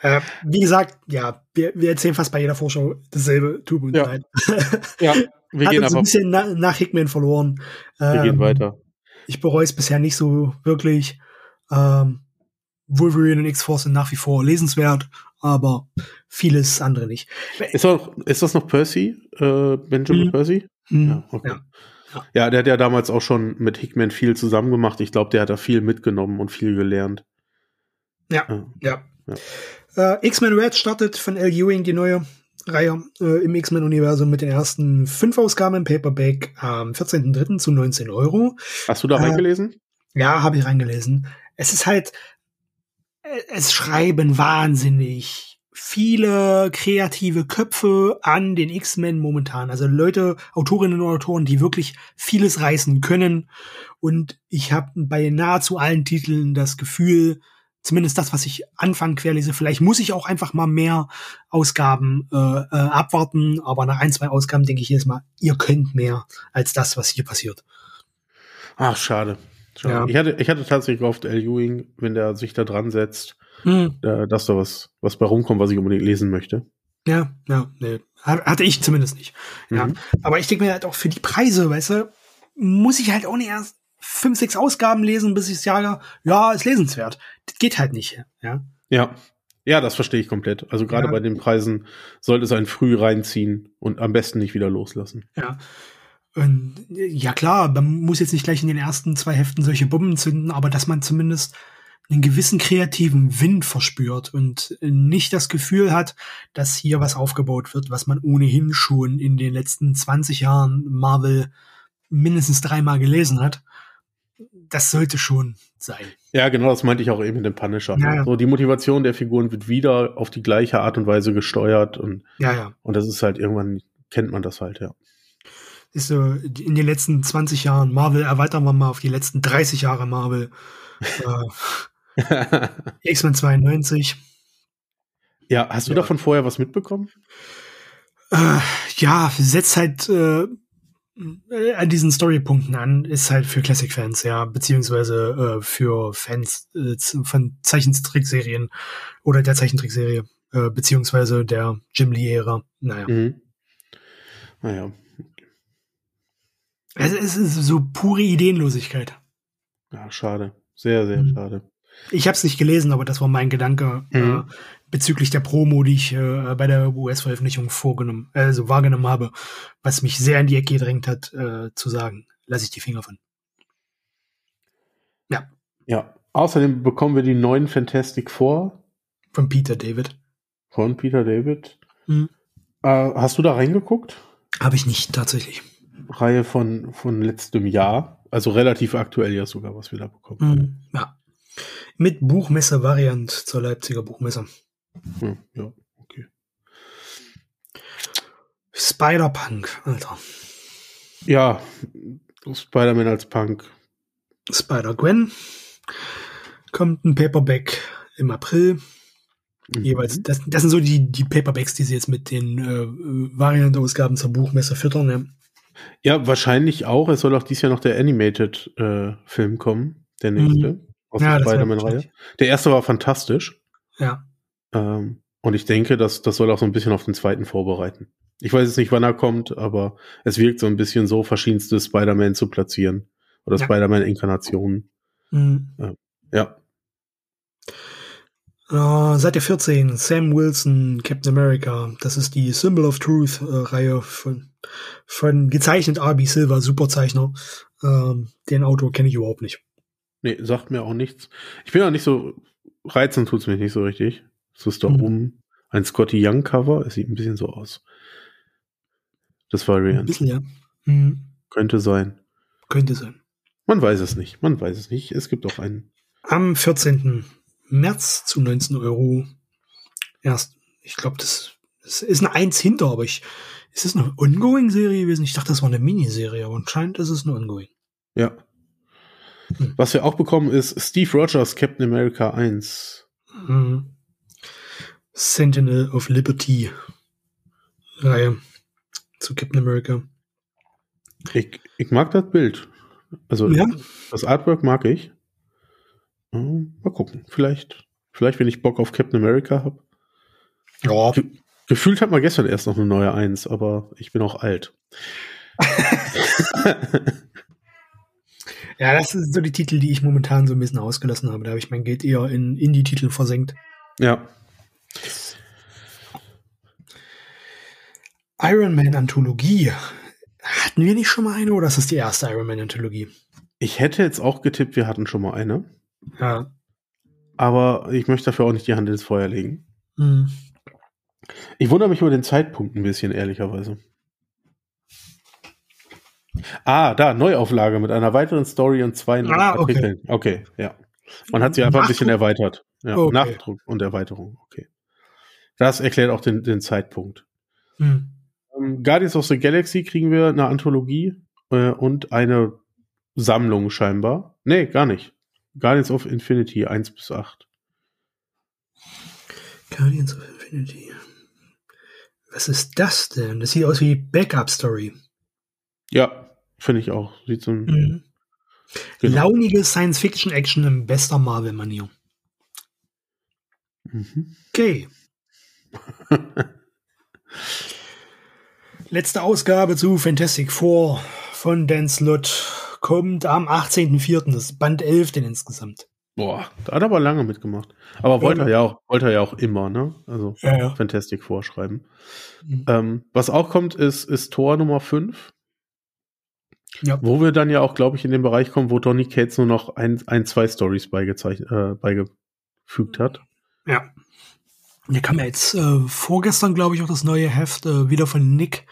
S2: äh, wie gesagt, ja, wir, wir erzählen fast bei jeder Vorschau dasselbe. Tut uns
S1: Ja.
S2: leid.
S1: Ja, wir
S2: Hat
S1: gehen
S2: uns ein
S1: aber
S2: bisschen na, nach Hickman verloren.
S1: wir gehen
S2: Ähm,
S1: weiter.
S2: Ich bereue es bisher nicht so wirklich. Ähm, Wolverine und X-Force sind nach wie vor lesenswert, aber vieles andere nicht.
S1: Ist, auch, ist das noch Percy? Äh, Benjamin
S2: Mhm.
S1: Percy?
S2: Hm,
S1: Ja, okay.
S2: ja.
S1: Ja, der hat ja damals auch schon mit Hickman viel zusammen gemacht. Ich glaube, der hat da viel mitgenommen und viel gelernt.
S2: Ja,
S1: Ja.
S2: ja. Äh, X-Men Red startet von L. Ewing die neue Reihe äh, im X-Men-Universum mit den ersten fünf Ausgaben im Paperback am 14.03. zu 19 Euro.
S1: Hast du da
S2: Äh,
S1: reingelesen?
S2: Ja, habe ich reingelesen. Es ist halt, äh, es schreiben wahnsinnig viele kreative Köpfe an den X-Men momentan. Also Leute, Autorinnen und Autoren, die wirklich vieles reißen können. Und ich habe bei nahezu allen Titeln das Gefühl, zumindest das, was ich Anfang querlese, vielleicht muss ich auch einfach mal mehr Ausgaben äh, äh, abwarten. Aber nach ein, zwei Ausgaben denke ich jedes Mal, ihr könnt mehr als das, was hier passiert.
S1: Ach, schade. schade.
S2: Ja.
S1: Ich, hatte, ich hatte tatsächlich gehofft, L. Ewing, wenn der sich da dran setzt,
S2: Hm.
S1: äh, dass da was, was bei rumkommt, was ich unbedingt lesen möchte.
S2: Ja, ja, nee. Hat- Hatte ich zumindest nicht. Ja.
S1: Mhm.
S2: Aber ich denke mir halt auch für die Preise, weißt du, muss ich halt auch nicht erst fünf, sechs Ausgaben lesen, bis ich sage, ja, ist lesenswert. Das geht halt nicht, ja.
S1: Ja. Ja, das verstehe ich komplett. Also gerade
S2: Ja.
S1: bei den Preisen sollte es einen früh reinziehen und am besten nicht wieder loslassen.
S2: Ja. Und, ja klar, man muss jetzt nicht gleich in den ersten zwei Heften solche Bomben zünden, aber dass man zumindest einen gewissen kreativen Wind verspürt und nicht das Gefühl hat, dass hier was aufgebaut wird, was man ohnehin schon in den letzten 20 Jahren Marvel mindestens dreimal gelesen hat. Das sollte schon sein.
S1: Ja, genau, das meinte ich auch eben mit dem Punisher.
S2: Ja, ja.
S1: So, die Motivation der Figuren wird wieder auf die gleiche Art und Weise gesteuert und,
S2: Ja, ja.
S1: und das ist halt irgendwann, kennt man das halt, ja.
S2: Ist so, in den letzten 20 Jahren Marvel erweitern wir mal auf die letzten 30 Jahre Marvel. äh, X-Men 92.
S1: ja, hast du davon vorher was mitbekommen?
S2: Äh, ja, setzt halt äh, an diesen Storypunkten an, ist halt für Classic-Fans, ja, beziehungsweise äh, für Fans äh, von Zeichentrickserien oder der Zeichentrickserie, äh, beziehungsweise der Jim Lee-Ära. Naja. Mhm.
S1: Naja.
S2: Es, es ist so pure Ideenlosigkeit.
S1: Ja, schade. Sehr, sehr mhm. schade.
S2: Ich habe es nicht gelesen, aber das war mein Gedanke äh, mhm. äh, bezüglich der Promo, die ich äh, bei der US-Veröffentlichung vorgenommen, also wahrgenommen habe, was mich sehr in die Ecke gedrängt hat, äh, zu sagen, lasse ich die Finger von. Ja.
S1: Ja. Außerdem bekommen wir die neuen Fantastic Four.
S2: Von Peter David.
S1: Von Peter David. Mhm. Äh, hast du da reingeguckt?
S2: Habe ich nicht, tatsächlich.
S1: Reihe von, von letztem Jahr. Also relativ aktuell ja sogar, was wir da bekommen.
S2: Mhm. Ja. Mit Buchmesse-Variant zur Leipziger Buchmesse.
S1: Hm, ja, okay.
S2: Spider-Punk, Alter.
S1: Ja, Spider-Man als Punk.
S2: Spider-Gwen. Kommt ein Paperback im April. Mhm. Jeweils, das, das sind so die, die Paperbacks, die sie jetzt mit den äh, Variant-Ausgaben zur Buchmesse füttern. Ja.
S1: ja, wahrscheinlich auch. Es soll auch dieses Jahr noch der Animated-Film äh, kommen, der nächste. Mhm aus ja, der Spider-Man-Reihe. Der erste war fantastisch.
S2: Ja.
S1: Ähm, und ich denke, dass das soll auch so ein bisschen auf den zweiten vorbereiten. Ich weiß jetzt nicht, wann er kommt, aber es wirkt so ein bisschen so, verschiedenste Spider-Man zu platzieren. Oder ja. Spider-Man-Inkarnationen. Mhm. Äh, ja.
S2: Uh, Seite 14, Sam Wilson, Captain America. Das ist die Symbol of Truth äh, von, von gezeichnet R.B. Silver, Superzeichner. Ähm, den Autor kenne ich überhaupt nicht.
S1: Nee, sagt mir auch nichts. Ich bin auch nicht so, reizen tut's mich nicht so richtig. Es ist da mhm. oben ein Scotty Young Cover. Es sieht ein bisschen so aus. Das Variant. Ein bisschen, ja. Mhm. Könnte sein.
S2: Könnte sein.
S1: Man weiß es nicht. Man weiß es nicht. Es gibt auch einen.
S2: Am 14. März zu 19 Euro. Erst, ich glaube, das, das, ist eine Eins hinter, aber ich, ist das eine Ongoing-Serie gewesen? Ich dachte, das war eine Miniserie, aber anscheinend ist es eine Ongoing.
S1: Ja, hm. Was wir auch bekommen ist Steve Rogers Captain America 1. Mhm.
S2: Sentinel of Liberty Reihe zu Captain America.
S1: Ich, ich mag das Bild. Also ja? das Artwork mag ich. Mal gucken. Vielleicht, vielleicht, wenn ich Bock auf Captain America habe. Ja. Ge gefühlt hat man gestern erst noch eine neue Eins, aber ich bin auch alt.
S2: Ja, das sind so die Titel, die ich momentan so ein bisschen ausgelassen habe. Da habe ich mein Geld eher in Indie-Titel versenkt.
S1: Ja.
S2: Iron Man Anthologie. Hatten wir nicht schon mal eine oder ist das die erste Iron Man Anthologie?
S1: Ich hätte jetzt auch getippt, wir hatten schon mal eine.
S2: Ja.
S1: Aber ich möchte dafür auch nicht die Hand ins Feuer legen. Mhm. Ich wundere mich über den Zeitpunkt ein bisschen, ehrlicherweise. Ah, da, Neuauflage mit einer weiteren Story und zwei ah, Artikeln. Okay. okay, ja. Man hat sie einfach ein bisschen erweitert. Ja, okay. Nachdruck und Erweiterung, okay. Das erklärt auch den, den Zeitpunkt. Hm. Um, Guardians of the Galaxy kriegen wir eine Anthologie äh, und eine Sammlung scheinbar. Nee, gar nicht. Guardians of Infinity 1 bis 8.
S2: Guardians of Infinity. Was ist das denn? Das sieht aus wie Backup Story.
S1: Ja, Finde ich auch. Sieht so ein. Mhm.
S2: Genau. Launige Science-Fiction-Action im bester Marvel-Manier. Mhm. Okay. Letzte Ausgabe zu Fantastic Four von Dan Slott kommt am 18.04. Das ist Band 11 denn insgesamt.
S1: Boah, da hat er aber lange mitgemacht. Aber wollte er ja auch, wollte er ja auch immer, ne? Also ja, ja. Fantastic vorschreiben. Mhm. Ähm, was auch kommt, ist, ist Tor Nummer 5. Ja. Wo wir dann ja auch, glaube ich, in den Bereich kommen, wo Donny Cates nur noch ein, ein zwei Stories beigezeichnet, äh, beigefügt hat.
S2: Ja. Hier kam ja jetzt äh, vorgestern, glaube ich, auch das neue Heft äh, wieder von Nick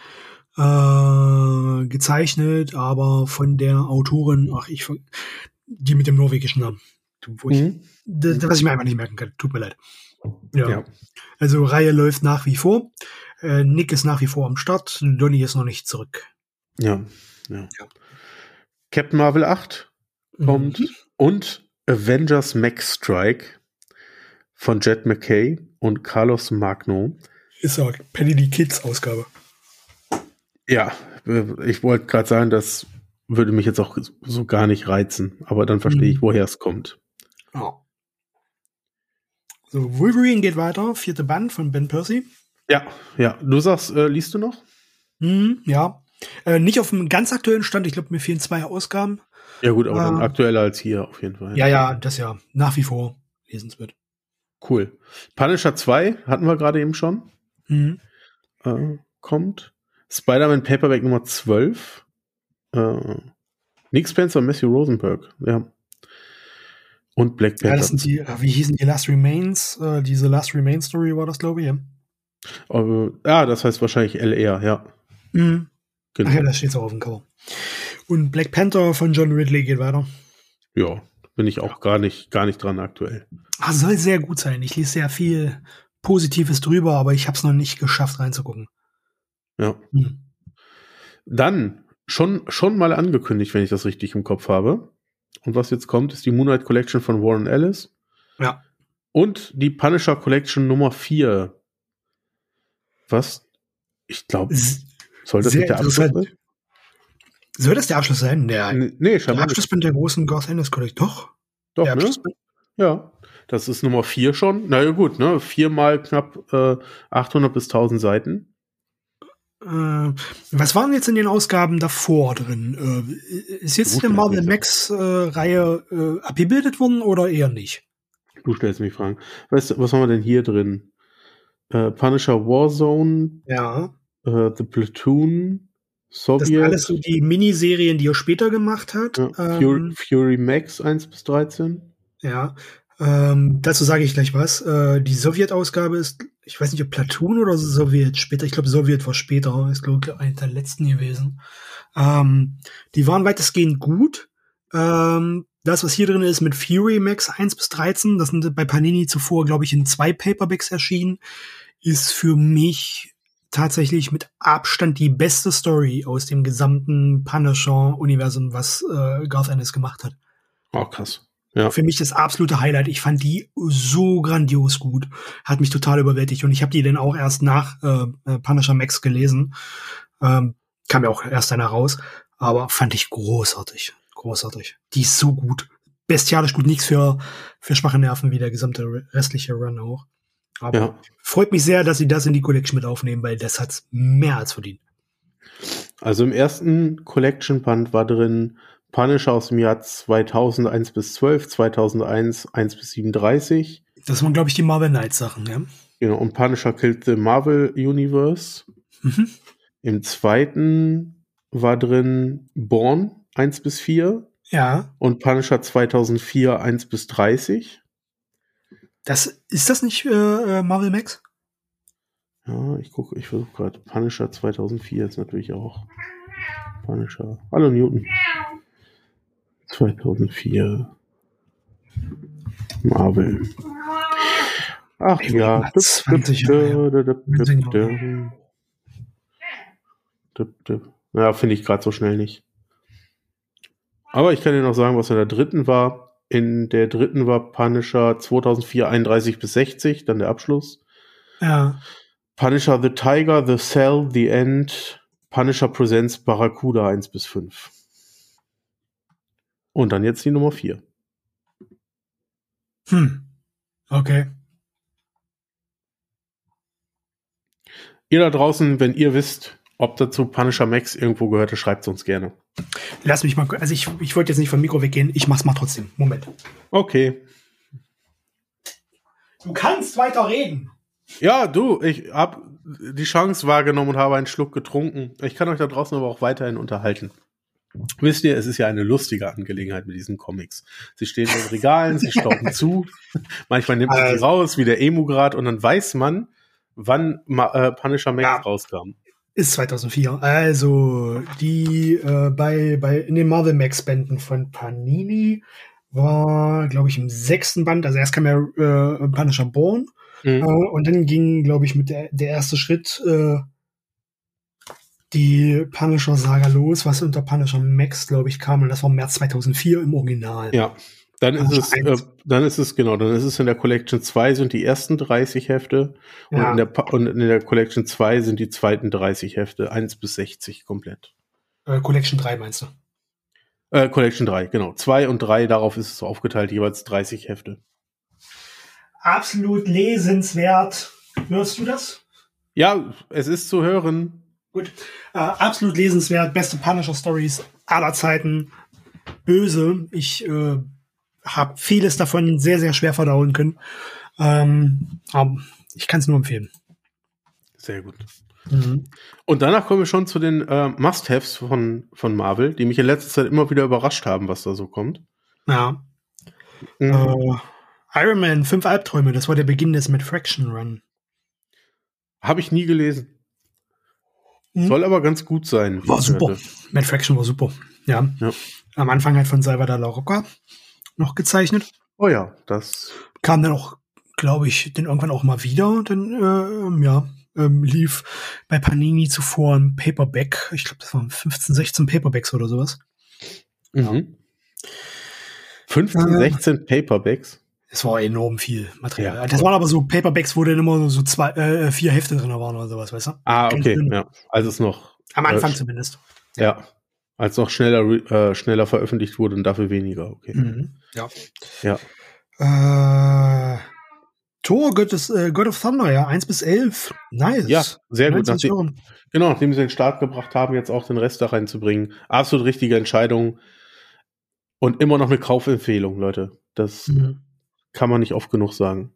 S2: äh, gezeichnet, aber von der Autorin, ach, ich, die mit dem norwegischen Namen. Wo ich, mhm. das, was ich mir einfach nicht merken kann. Tut mir leid. Ja. ja. Also Reihe läuft nach wie vor. Äh, Nick ist nach wie vor am Start. Donny ist noch nicht zurück.
S1: Ja. Ja. ja. Captain Marvel 8 kommt mhm. und Avengers Max Strike von Jet McKay und Carlos Magno.
S2: Ist auch Penny die Kids Ausgabe.
S1: Ja, ich wollte gerade sagen, das würde mich jetzt auch so gar nicht reizen, aber dann verstehe ich,
S2: Mhm.
S1: woher es kommt.
S2: Ja. So, Wolverine geht weiter, vierte Band von Ben Percy.
S1: Ja, ja. Du sagst, äh, liest du noch?
S2: Hm, ja. Äh, nicht auf dem ganz aktuellen Stand, ich glaube, mir fehlen zwei Ausgaben.
S1: Ja gut, aber dann
S2: Ah.
S1: aktueller als hier auf jeden Fall.
S2: Ja, ja, das ja nach wie vor lesenswert.
S1: Cool. Punisher 2 hatten wir gerade eben schon.
S2: Mhm.
S1: Äh, kommt. Spider-Man Paperback Nummer 12. Äh, Nick Spencer und Matthew Rosenberg. Ja. Und Black
S2: Ja,
S1: Panther.
S2: das sind die, äh, wie hießen die Last Remains? Äh, diese Last Remains Story war das, glaube ich, ja.
S1: äh, ja, das heißt wahrscheinlich LR, ja.
S2: Mhm.
S1: Genau.
S2: Ach ja, das steht auch auf dem Cover. Und Black Panther von John Ridley geht weiter.
S1: Ja, bin ich auch gar nicht, gar nicht dran aktuell.
S2: Ah, soll sehr gut sein. Ich lese sehr viel Positives drüber, aber ich habe es noch nicht geschafft reinzugucken.
S1: Ja.
S2: Hm.
S1: Dann schon, schon mal angekündigt, wenn ich das richtig im Kopf habe. Und was jetzt kommt, ist die Moonlight Collection von Warren Ellis.
S2: Ja.
S1: Und die Punisher Collection Nummer 4. Was? Ich glaube, soll das
S2: sehr
S1: nicht der Abschluss sein?
S2: Soll das der Abschluss sein? Der,
S1: Nee,
S2: der. Abschlussband der großen Garth Ennis Kollektion. Doch.
S1: Doch,
S2: der
S1: ne? Ja. Das ist Nummer 4 schon. Na ja, gut, ne? Viermal knapp äh, 800 bis 1000 Seiten.
S2: Äh, was waren jetzt in den Ausgaben davor drin? Äh, ist jetzt eine Marvel
S1: vielleicht.
S2: Max äh, äh, abgebildet worden oder eher nicht?
S1: Du stellst mich Fragen. Weißt du, was haben wir denn hier drin? Äh, Punisher Warzone,
S2: Ja.
S1: The Platoon,
S2: Das sind
S1: Soviet,
S2: alles so die Miniserien, die er später gemacht hat.
S1: ja, Fury,
S2: Ähm,
S1: Fury Max 1 bis 13.
S2: Ja, ähm, dazu sage ich gleich was. Äh, die Sowjet-Ausgabe ist, ich weiß nicht, ob Platoon oder Sowjet später. Ich glaube, Sowjet war später. Ist, glaube ich, eine der letzten gewesen. Ähm, die waren weitestgehend gut. Ähm, das, was hier drin ist mit Fury Max 1 bis 13, das sind bei Panini zuvor, glaube ich, in zwei Paperbacks erschienen, ist für mich tatsächlich mit Abstand die beste Story aus dem gesamten Punisher-Universum, was äh, Garth Ennis gemacht hat
S1: Oh, krass. Ja.
S2: für mich das absolute Highlight. Ich fand die so grandios gut. Hat mich total überwältigt. Und ich habe die dann auch erst nach äh, äh, Punisher Max gelesen. Ähm, kam ja auch erst einer raus. Aber fand ich großartig. Großartig. Die ist so gut. Bestialisch gut. Nichts für, für schwache Nerven wie der gesamte restliche Run auch. Aber
S1: Ja.
S2: freut mich sehr, dass sie das in die Collection mit aufnehmen, weil das hat's mehr als verdient.
S1: Also im ersten Collection-Band war drin Punisher aus dem Jahr 2001 bis 12, 2001 1 bis 37.
S2: Das waren, glaube ich, die Marvel Knights Sachen, ja.
S1: Genau, und Punisher Killed the Marvel Universe.
S2: Mhm.
S1: Im zweiten war drin Born 1 bis 4
S2: Ja.
S1: und Punisher 2004 1 bis 30.
S2: Das, ist das nicht äh, äh, Marvel Max?
S1: Ja, ich gucke, ich versuche gerade. Punisher 2004 ist natürlich auch. Punisher. Hallo Newton. 2004. Marvel. Ach
S2: Ey,
S1: ja.
S2: mal 20 Jahre
S1: Ja, finde ich gerade so schnell nicht. Aber ich kann dir noch sagen, was in der dritten war. In der dritten war Punisher 2004 31 bis 60, dann der Abschluss.
S2: Ja.
S1: Punisher The Tiger, The Cell, The End, Punisher Presents Barracuda 1 bis 5. Und dann jetzt die Nummer 4.
S2: Hm. Okay.
S1: Ihr da draußen, wenn ihr wisst, ob dazu Punisher Max irgendwo gehörte, schreibt es uns gerne.
S2: Lass mich mal, also ich, ich wollte jetzt nicht vom Mikro weggehen, ich mach's mal trotzdem. Moment.
S1: Okay.
S2: Du kannst weiter reden.
S1: Ja, du, ich habe die Chance wahrgenommen und habe einen Schluck getrunken. Ich kann euch da draußen aber auch weiterhin unterhalten. Wisst ihr, es ist ja eine lustige Angelegenheit mit diesen Comics. Sie stehen in den Regalen, sie stauben zu. Manchmal nimmt man sie
S2: Also-
S1: raus, wie der Emu-Grad, und dann weiß man, wann äh, Punisher Max
S2: Ja.
S1: rauskam.
S2: Ist 2004. Also, die äh, bei, bei in den Marvel Max Bänden von Panini war, glaube ich, im sechsten Band. Also erst kam ja äh, Punisher Born äh,
S1: Mhm.
S2: und dann ging, glaube ich, mit der, der erste Schritt äh, die Punisher Saga los, was unter Punisher Max, glaube ich, kam. Und das war im März 2004 im Original.
S1: Ja, Dann ist es, äh, dann ist es, genau, dann ist es in der Collection 2 sind die ersten 30 Hefte und,
S2: Ja.
S1: in der, und in der Collection 2 sind die zweiten 30 Hefte, 1 bis 60 komplett.
S2: Äh, Collection 3 meinst du?
S1: Äh, Collection 3, genau. 2 und 3, darauf ist es aufgeteilt, jeweils 30 Hefte.
S2: Absolut lesenswert. Hörst du das?
S1: Ja, es ist zu hören.
S2: Gut. Äh, absolut lesenswert. Beste Punisher-Stories aller Zeiten. Böse. Ich äh, habe vieles davon sehr, sehr schwer verdauen können. Ähm, aber ich kann es nur empfehlen.
S1: Sehr gut.
S2: Mhm.
S1: Und danach kommen wir schon zu den äh, Must-Haves von, von Marvel, die mich in letzter Zeit immer wieder überrascht haben, was da so kommt.
S2: Ja.
S1: Mhm.
S2: Äh, Iron Man, fünf Albträume, das war der Beginn des Mad Fraction Run.
S1: Habe ich nie gelesen.
S2: Mhm.
S1: Soll aber ganz gut sein.
S2: War super. Mad Fraction war super. Ja.
S1: Ja.
S2: Am Anfang halt von Salvador La Rocca noch gezeichnet.
S1: Oh ja, das.
S2: Kam dann auch, glaube ich, dann irgendwann auch mal wieder. Dann, äh, ja, ähm, lief bei Panini zuvor ein Paperback. Ich glaube, das waren 15, 16 Paperbacks oder sowas.
S1: Mhm. 15,
S2: Ähm.
S1: 16 Paperbacks.
S2: Es war enorm viel Material.
S1: Ja.
S2: Das waren aber so Paperbacks, wo dann immer so zwei, äh, vier Hefte drin waren oder sowas, weißt du?
S1: Ah, okay, ja. Also es noch,
S2: Am Anfang
S1: Äh,
S2: zumindest.
S1: ja, als noch schneller, äh, schneller veröffentlicht wurde und dafür weniger, okay.
S2: Mhm. Ja.
S1: Ja.
S2: Äh, Thor, God, äh, God of Thunder, ja, 1 bis 11. Nice.
S1: Ja, sehr gut.
S2: 29
S1: Nachdem, genau, nachdem sie den Start gebracht haben, jetzt auch den Rest da reinzubringen. Absolut richtige Entscheidung. Und immer noch eine Kaufempfehlung, Leute. Das
S2: Mhm.
S1: kann man nicht oft genug sagen.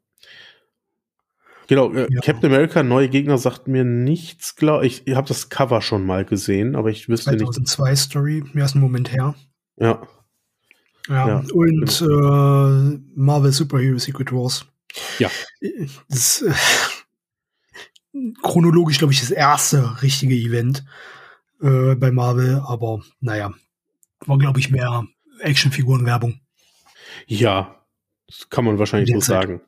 S1: Genau, äh,
S2: Ja.
S1: Captain America, neue Gegner, sagt mir nichts, glaube ich. Ich habe das Cover schon mal gesehen, aber ich wüsste nicht.
S2: 2002 Story, ja, ist ein Moment her.
S1: Ja,
S2: Ja,
S1: Ja,
S2: und äh, Marvel Superhero Secret Wars.
S1: Ja.
S2: Das äh, chronologisch, glaube ich, das erste richtige Event äh, bei Marvel, aber naja, war, glaube ich, mehr Actionfigurenwerbung.
S1: ja, das kann man wahrscheinlich so
S2: Derzeit.
S1: sagen.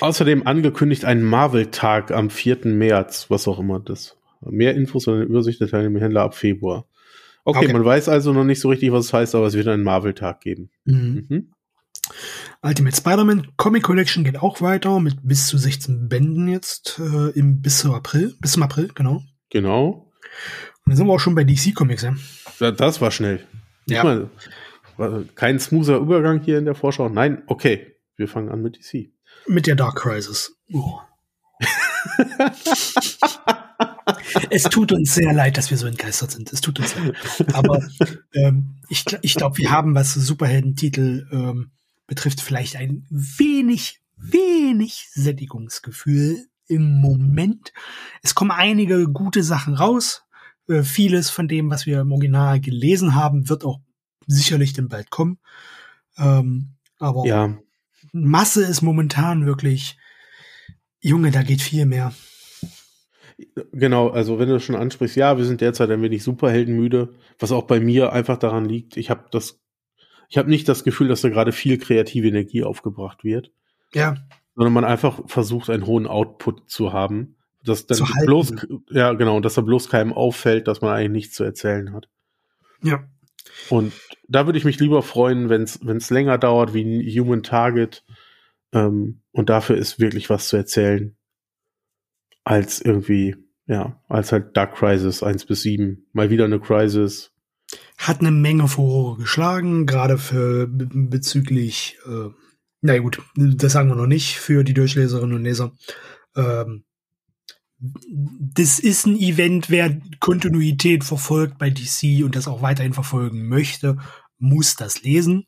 S1: Außerdem angekündigt ein Marvel-Tag am 4. März, was auch immer das. Mehr Infos und eine Übersicht der Teilnehmerhändler ab Februar. Okay,
S2: Okay.
S1: man weiß also noch nicht so richtig, was es heißt, aber es wird einen Marvel-Tag geben.
S2: Mhm.
S1: Mhm.
S2: Ultimate Spider-Man Comic Collection geht auch weiter mit bis zu 16 Bänden jetzt äh, im bis zum April, bis zum April, genau. Und
S1: Genau.
S2: dann sind wir auch schon bei DC Comics, ja.
S1: Da- Das war schnell.
S2: Ja.
S1: Mal- war kein smoother Übergang hier in der Vorschau. Nein, okay. Wir fangen an mit DC.
S2: Mit der Dark Crisis. Oh. es tut uns sehr leid, dass wir so entgeistert sind. Es tut uns leid. Aber ähm, ich, ich glaube, wir haben, was Superheldentitel ähm, betrifft, vielleicht ein wenig, wenig Sättigungsgefühl im Moment. Es kommen einige gute Sachen raus. Äh, vieles von dem, was wir im Original gelesen haben, wird auch sicherlich dann bald kommen. Ähm, aber
S1: Ja,
S2: Masse ist momentan wirklich, Junge, da geht viel mehr.
S1: genau. Also wenn du das schon ansprichst, ja, wir sind derzeit ein wenig superheldenmüde, was auch bei mir einfach daran liegt. Ich habe das, ich habe nicht das Gefühl, dass da gerade viel kreative Energie aufgebracht wird,
S2: Ja,
S1: sondern man einfach versucht, einen hohen Output zu haben, dass dann bloß, ja genau, dass da bloß keinem auffällt, dass man eigentlich nichts zu erzählen hat.
S2: ja,
S1: Und da würde ich mich lieber freuen, wenn es länger dauert wie ein Human Target. Ähm, und dafür ist wirklich was zu erzählen. Als irgendwie, ja, als halt Dark Crisis 1 bis 7. Mal wieder eine Crisis.
S2: hat eine Menge Furore geschlagen, gerade für be- bezüglich, äh, na gut, das sagen wir noch nicht für die Durchleserinnen und Leser. Ähm, das ist ein Event, wer Kontinuität verfolgt bei DC und das auch weiterhin verfolgen möchte, muss das lesen.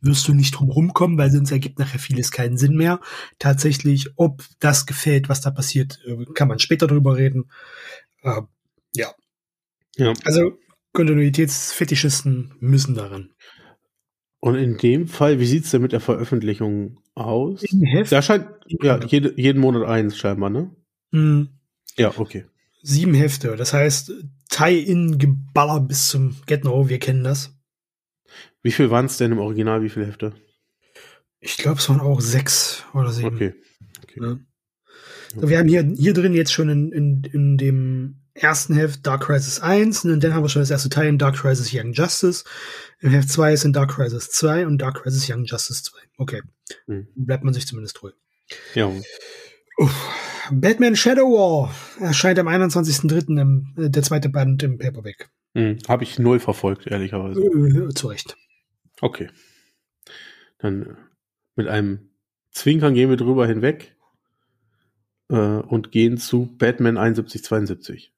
S2: Wirst du nicht drum rumkommen, weil sonst ergibt nachher vieles keinen Sinn mehr. Tatsächlich, ob das gefällt, was da passiert, äh, kann man später drüber reden. Äh, ja.
S1: Ja.
S2: Also Kontinuitätsfetischisten müssen daran.
S1: Und in dem Fall, wie sieht's denn mit der Veröffentlichung aus? Da scheint, ja, jede, jeden Monat eins scheinbar, ne?
S2: Mh,
S1: Ja, okay.
S2: sieben Hefte. Das heißt, Tie-In-Geballer bis zum Get No, wir kennen das.
S1: Wie viel waren es denn im Original? Wie viele Hefte?
S2: Ich glaube, es waren auch sechs oder sieben.
S1: Okay.
S2: Ja. So, wir haben hier, hier drin jetzt schon in, in, in dem ersten Heft Dark Crisis 1 und dann haben wir schon das erste Teil in Dark Crisis Young Justice. Im Heft 2 ist in Dark Crisis 2 und Dark Crisis Young Justice 2. Okay.
S1: Mhm.
S2: Bleibt man sich zumindest treu.
S1: Ja.
S2: Uff. Batman Shadow War erscheint am 21.03. im- äh, der zweite Band im Paperback.
S1: Mhm. Habe ich null verfolgt, ehrlicherweise.
S2: Äh, zu Recht.
S1: Okay. Dann äh, mit einem Zwinkern gehen wir drüber hinweg äh, und gehen zu Batman 7172.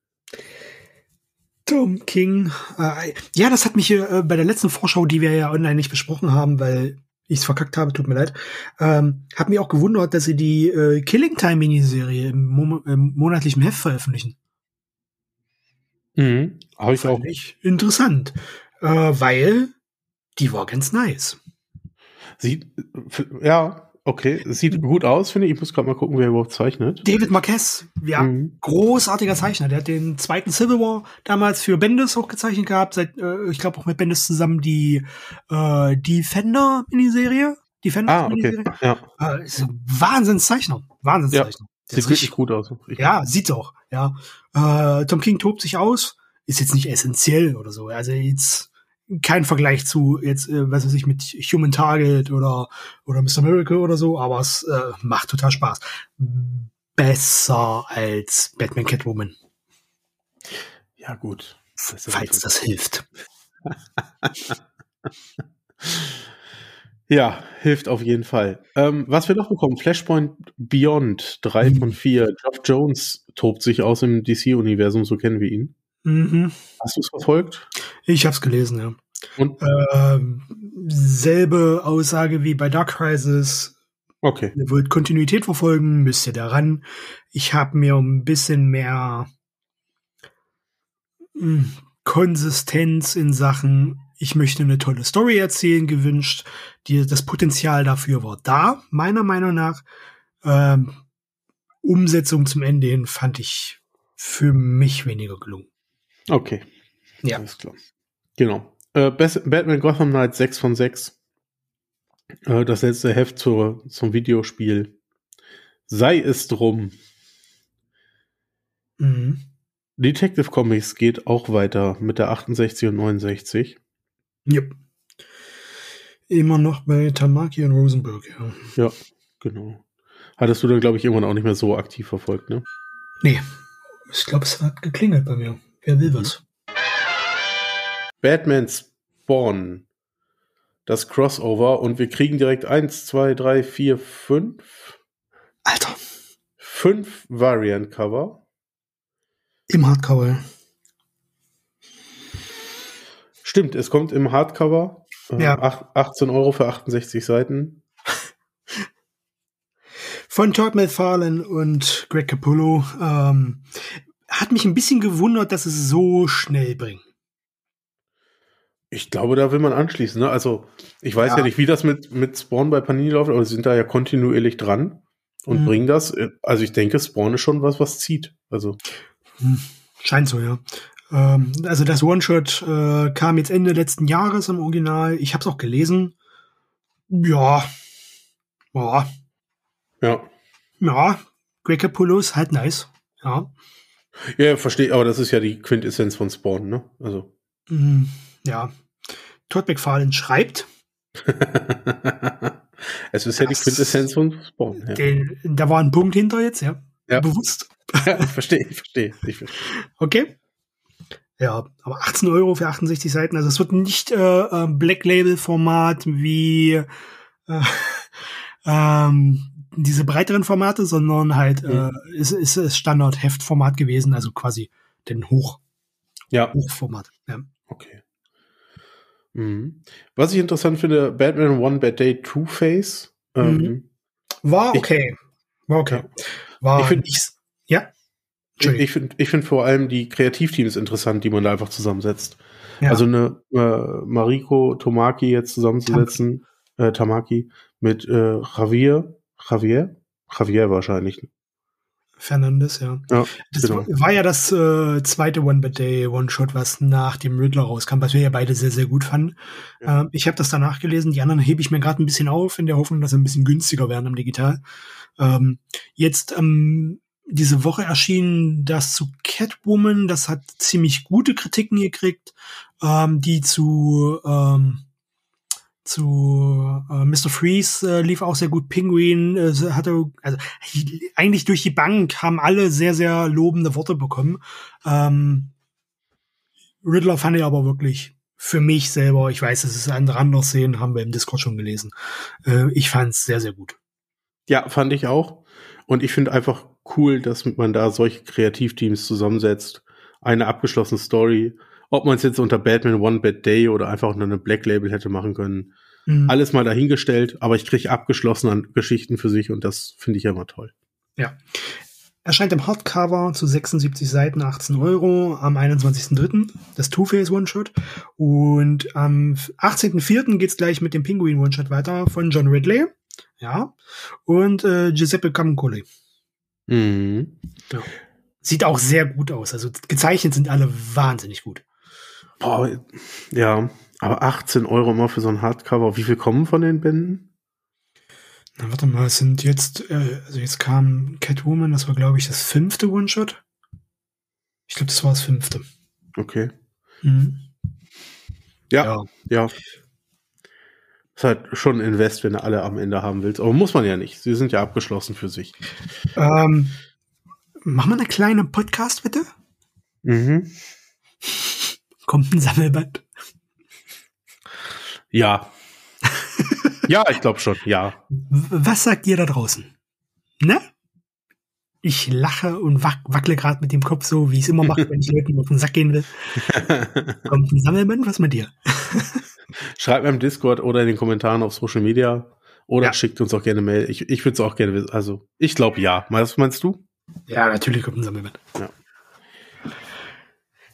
S2: Tom King. Äh, ja, das hat mich hier äh, bei der letzten Vorschau, die wir ja online nicht besprochen haben, weil ich es verkackt habe, tut mir leid, ähm, hat mich auch gewundert, dass sie die äh, Killing Time Miniserie im, Mo im monatlichen Heft veröffentlichen.
S1: Mhm. Habe ich auch.
S2: Fand ich interessant, äh, weil die war ganz nice.
S1: Sieht, f- ja, okay. Sieht gut aus, finde ich. Ich muss gerade mal gucken, wer überhaupt zeichnet.
S2: David Marquez, ja,
S1: Mhm.
S2: großartiger Zeichner. Der hat den zweiten Civil War damals für Bendis auch gezeichnet gehabt. Seit, äh, ich glaube auch mit Bendis zusammen die äh, Defender-Miniserie. Defender
S1: Ah, okay.
S2: Miniserie.
S1: Ja,
S2: Äh, ist ein Wahnsinnszeichner. Wahnsinnszeichner. Der
S1: sieht
S2: richtig,
S1: gut aus. Ich,
S2: ja, sieht auch, ja. Äh, Tom King tobt sich aus. Ist jetzt nicht essentiell oder so. Also jetzt kein Vergleich zu jetzt, äh, was weiß ich, mit Human Target oder, oder Mr. Miracle oder so, aber es äh, macht total Spaß. Besser als Batman Catwoman,
S1: ja, gut. Das
S2: falls das hilft.
S1: Ja, hilft auf jeden Fall. Ähm, was wir noch bekommen, Flashpoint Beyond, drei
S2: Mhm.
S1: von vier. Geoff Jones tobt sich aus im DC-Universum, so kennen wir ihn.
S2: Mhm.
S1: Hast du es verfolgt?
S2: Ich hab's gelesen, ja.
S1: Und?
S2: Ähm, selbe Aussage wie bei Dark Crisis.
S1: Okay.
S2: Ihr wollt Kontinuität verfolgen, müsst ihr daran. Ich habe mir ein bisschen mehr mh, Konsistenz in Sachen, ich möchte eine tolle Story erzählen, gewünscht. Die, das Potenzial dafür war da, meiner Meinung nach. Ähm, Umsetzung zum Ende hin fand ich für mich weniger gelungen.
S1: Okay.
S2: Ja.
S1: Alles klar. Genau. Äh, Batman Gotham Knight 6 von 6. Äh, das letzte Heft zur, zum Videospiel. Sei es drum.
S2: Mhm.
S1: Detective Comics geht auch weiter mit der 68 und 69.
S2: Yep. Immer noch bei Tamaki und Rosenberg, ja.
S1: Ja, genau. Hattest du dann, glaube ich, irgendwann auch nicht mehr so aktiv verfolgt, ne?
S2: Nee. Ich glaube, es hat geklingelt bei mir. Wer will was?
S1: Batman Spawn. Das Crossover und wir kriegen direkt eins, zwei, drei, vier, fünf,
S2: Alter,
S1: fünf Variant-Cover.
S2: im Hardcover.
S1: Stimmt, es kommt im Hardcover. Äh,
S2: Ja.
S1: ach- 18 Euro für 68 Seiten.
S2: Von Todd McFarlane und Greg Capullo. Ähm, hat mich ein bisschen gewundert, dass es so schnell bringt.
S1: Ich glaube, da will man anschließen. Ne? Also, ich weiß ja.
S2: Ja.
S1: nicht, wie das mit, mit Spawn bei Panini läuft, aber sie sind da ja kontinuierlich dran und
S2: Mhm.
S1: bringen das. Also, ich denke, Spawn ist schon was, was zieht. Also,
S2: Hm, Scheint so, ja. Ähm, also das One-Shot äh, kam jetzt Ende letzten Jahres im Original. Ich habe es auch gelesen. Ja. Ja.
S1: ja.
S2: Ja. Greg Capullo ist halt nice. Ja.
S1: Ja, verstehe, aber das ist ja die Quintessenz von Spawn, ne? Also.
S2: Mm, ja. Todd McFarlane schreibt.
S1: es ist ja die Quintessenz von Spawn. Ja,
S2: Den, da war ein Punkt hinter jetzt, ja.
S1: Ja.
S2: Bewusst.
S1: ja verstehe, ich verstehe. Ich verstehe.
S2: Okay. Ja, aber 18 Euro für 68 Seiten. Also es wird nicht äh, äh, Black Label Format wie äh, ähm, diese breiteren Formate, sondern halt äh, ist, ist es Standard Heftformat gewesen, also quasi den Hoch
S1: Ja,
S2: Hochformat. Ja.
S1: okay. Mhm. Was ich interessant finde, Batman One Bad Day Two Face. Ähm,
S2: Mhm. War
S1: Ich-
S2: okay. War okay. War
S1: Ich find-
S2: nicht. Ja.
S1: Ich, ich finde ich find vor allem die Kreativteams interessant, die man da einfach zusammensetzt.
S2: ja.
S1: Also eine äh, Mariko Tomaki jetzt zusammenzusetzen, äh, Tamaki, mit äh, Javier, Javier? Javier wahrscheinlich.
S2: Fernandes, ja.
S1: Ja,
S2: Das
S1: genau.
S2: war ja das äh, zweite One Bad Day One Shot, was nach dem Riddler rauskam, was wir ja beide sehr, sehr gut fanden.
S1: Ja.
S2: Ähm, ich habe das danach gelesen, die anderen hebe ich mir gerade ein bisschen auf, in der Hoffnung, dass sie ein bisschen günstiger werden im Digital. Ähm, jetzt am diese Woche erschienen das zu Catwoman, das hat ziemlich gute Kritiken gekriegt, ähm, die zu ähm, zu äh, Mr. Freeze äh, lief auch sehr gut. Penguin äh, hatte, also eigentlich durch die Bank haben alle sehr, sehr lobende Worte bekommen. Ähm, Riddler fand ich aber wirklich für mich selber, ich weiß, es ist andere anders sehen, haben wir im Discord schon gelesen. Äh, ich fand es sehr, sehr gut.
S1: Ja, fand ich auch. Und ich finde einfach cool, dass man da solche Kreativteams zusammensetzt. Eine abgeschlossene Story. Ob man es jetzt unter Batman One Bad Day oder einfach unter einem Black Label hätte machen können. Mhm. Alles mal dahingestellt, aber ich kriege abgeschlossene Geschichten für sich und das finde ich ja immer toll.
S2: Ja. Erscheint im Hardcover zu 76 Seiten, 18 Euro am 21.03. Das Two-Face One-Shot. Und am 18.04. geht's gleich mit dem Penguin One-Shot weiter von John Ridley. Ja. Und äh, Giuseppe Camuncoli. Mhm. Ja. Sieht auch sehr gut aus. Also gezeichnet sind alle wahnsinnig gut.
S1: Boah, ja. Aber 18 Euro immer für so ein Hardcover. Wie viel kommen von den Bänden?
S2: Na, warte mal, es sind jetzt, äh, also jetzt kam Catwoman, das war, glaube ich, das fünfte One-Shot. Ich glaube, das war das fünfte.
S1: Okay. Mhm. Ja, ja, ja. Ist halt schon ein Invest, wenn du alle am Ende haben willst. Aber muss man ja nicht. Sie sind ja abgeschlossen für sich.
S2: Ähm, machen wir eine kleine Podcast, bitte? Mhm. Kommt ein Sammelband.
S1: Ja, ja, ich glaube schon, ja.
S2: Was sagt ihr da draußen? Ne? Ich lache und wac wackle gerade mit dem Kopf so, wie ich es immer mache, wenn ich Leuten auf den Sack gehen will. Kommt ein Sammelband, was mit dir?
S1: Schreibt mir im Discord oder in den Kommentaren auf Social Media oder ja. schickt uns auch gerne Mail. Ich, ich würde es auch gerne wissen. Also, ich glaube ja. Was meinst du?
S2: Ja, natürlich kommt ein Sammelband. Ja.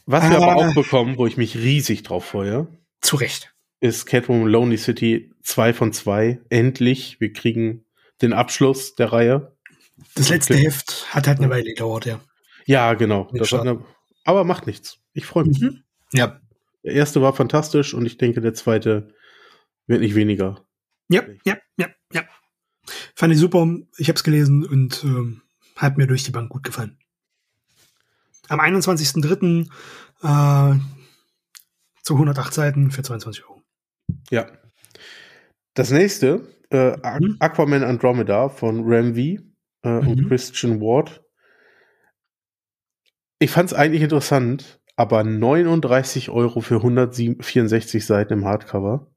S1: Was wir aber ah. auch bekommen, wo ich mich riesig drauf freue.
S2: Zu Recht
S1: ist Catwoman Lonely City 2 von 2. Endlich. Wir kriegen den Abschluss der Reihe.
S2: Das letzte okay. Heft hat halt eine Weile gedauert, ja.
S1: Ja, genau. Eine, aber macht nichts. Ich freue mich. Mhm.
S2: Ja.
S1: Der erste war fantastisch und ich denke, der zweite wird nicht weniger.
S2: Ja, ja, ja, ja. Fand ich super. Ich habe es gelesen und ähm, hat mir durch die Bank gut gefallen. Am 21.03. Äh, zu 108 Seiten für 22 Euro.
S1: Ja. Das nächste, äh, mhm. Aquaman Andromeda von Ram V äh, mhm. und Christian Ward. Ich fand es eigentlich interessant, aber 39 Euro für 164 Seiten im Hardcover.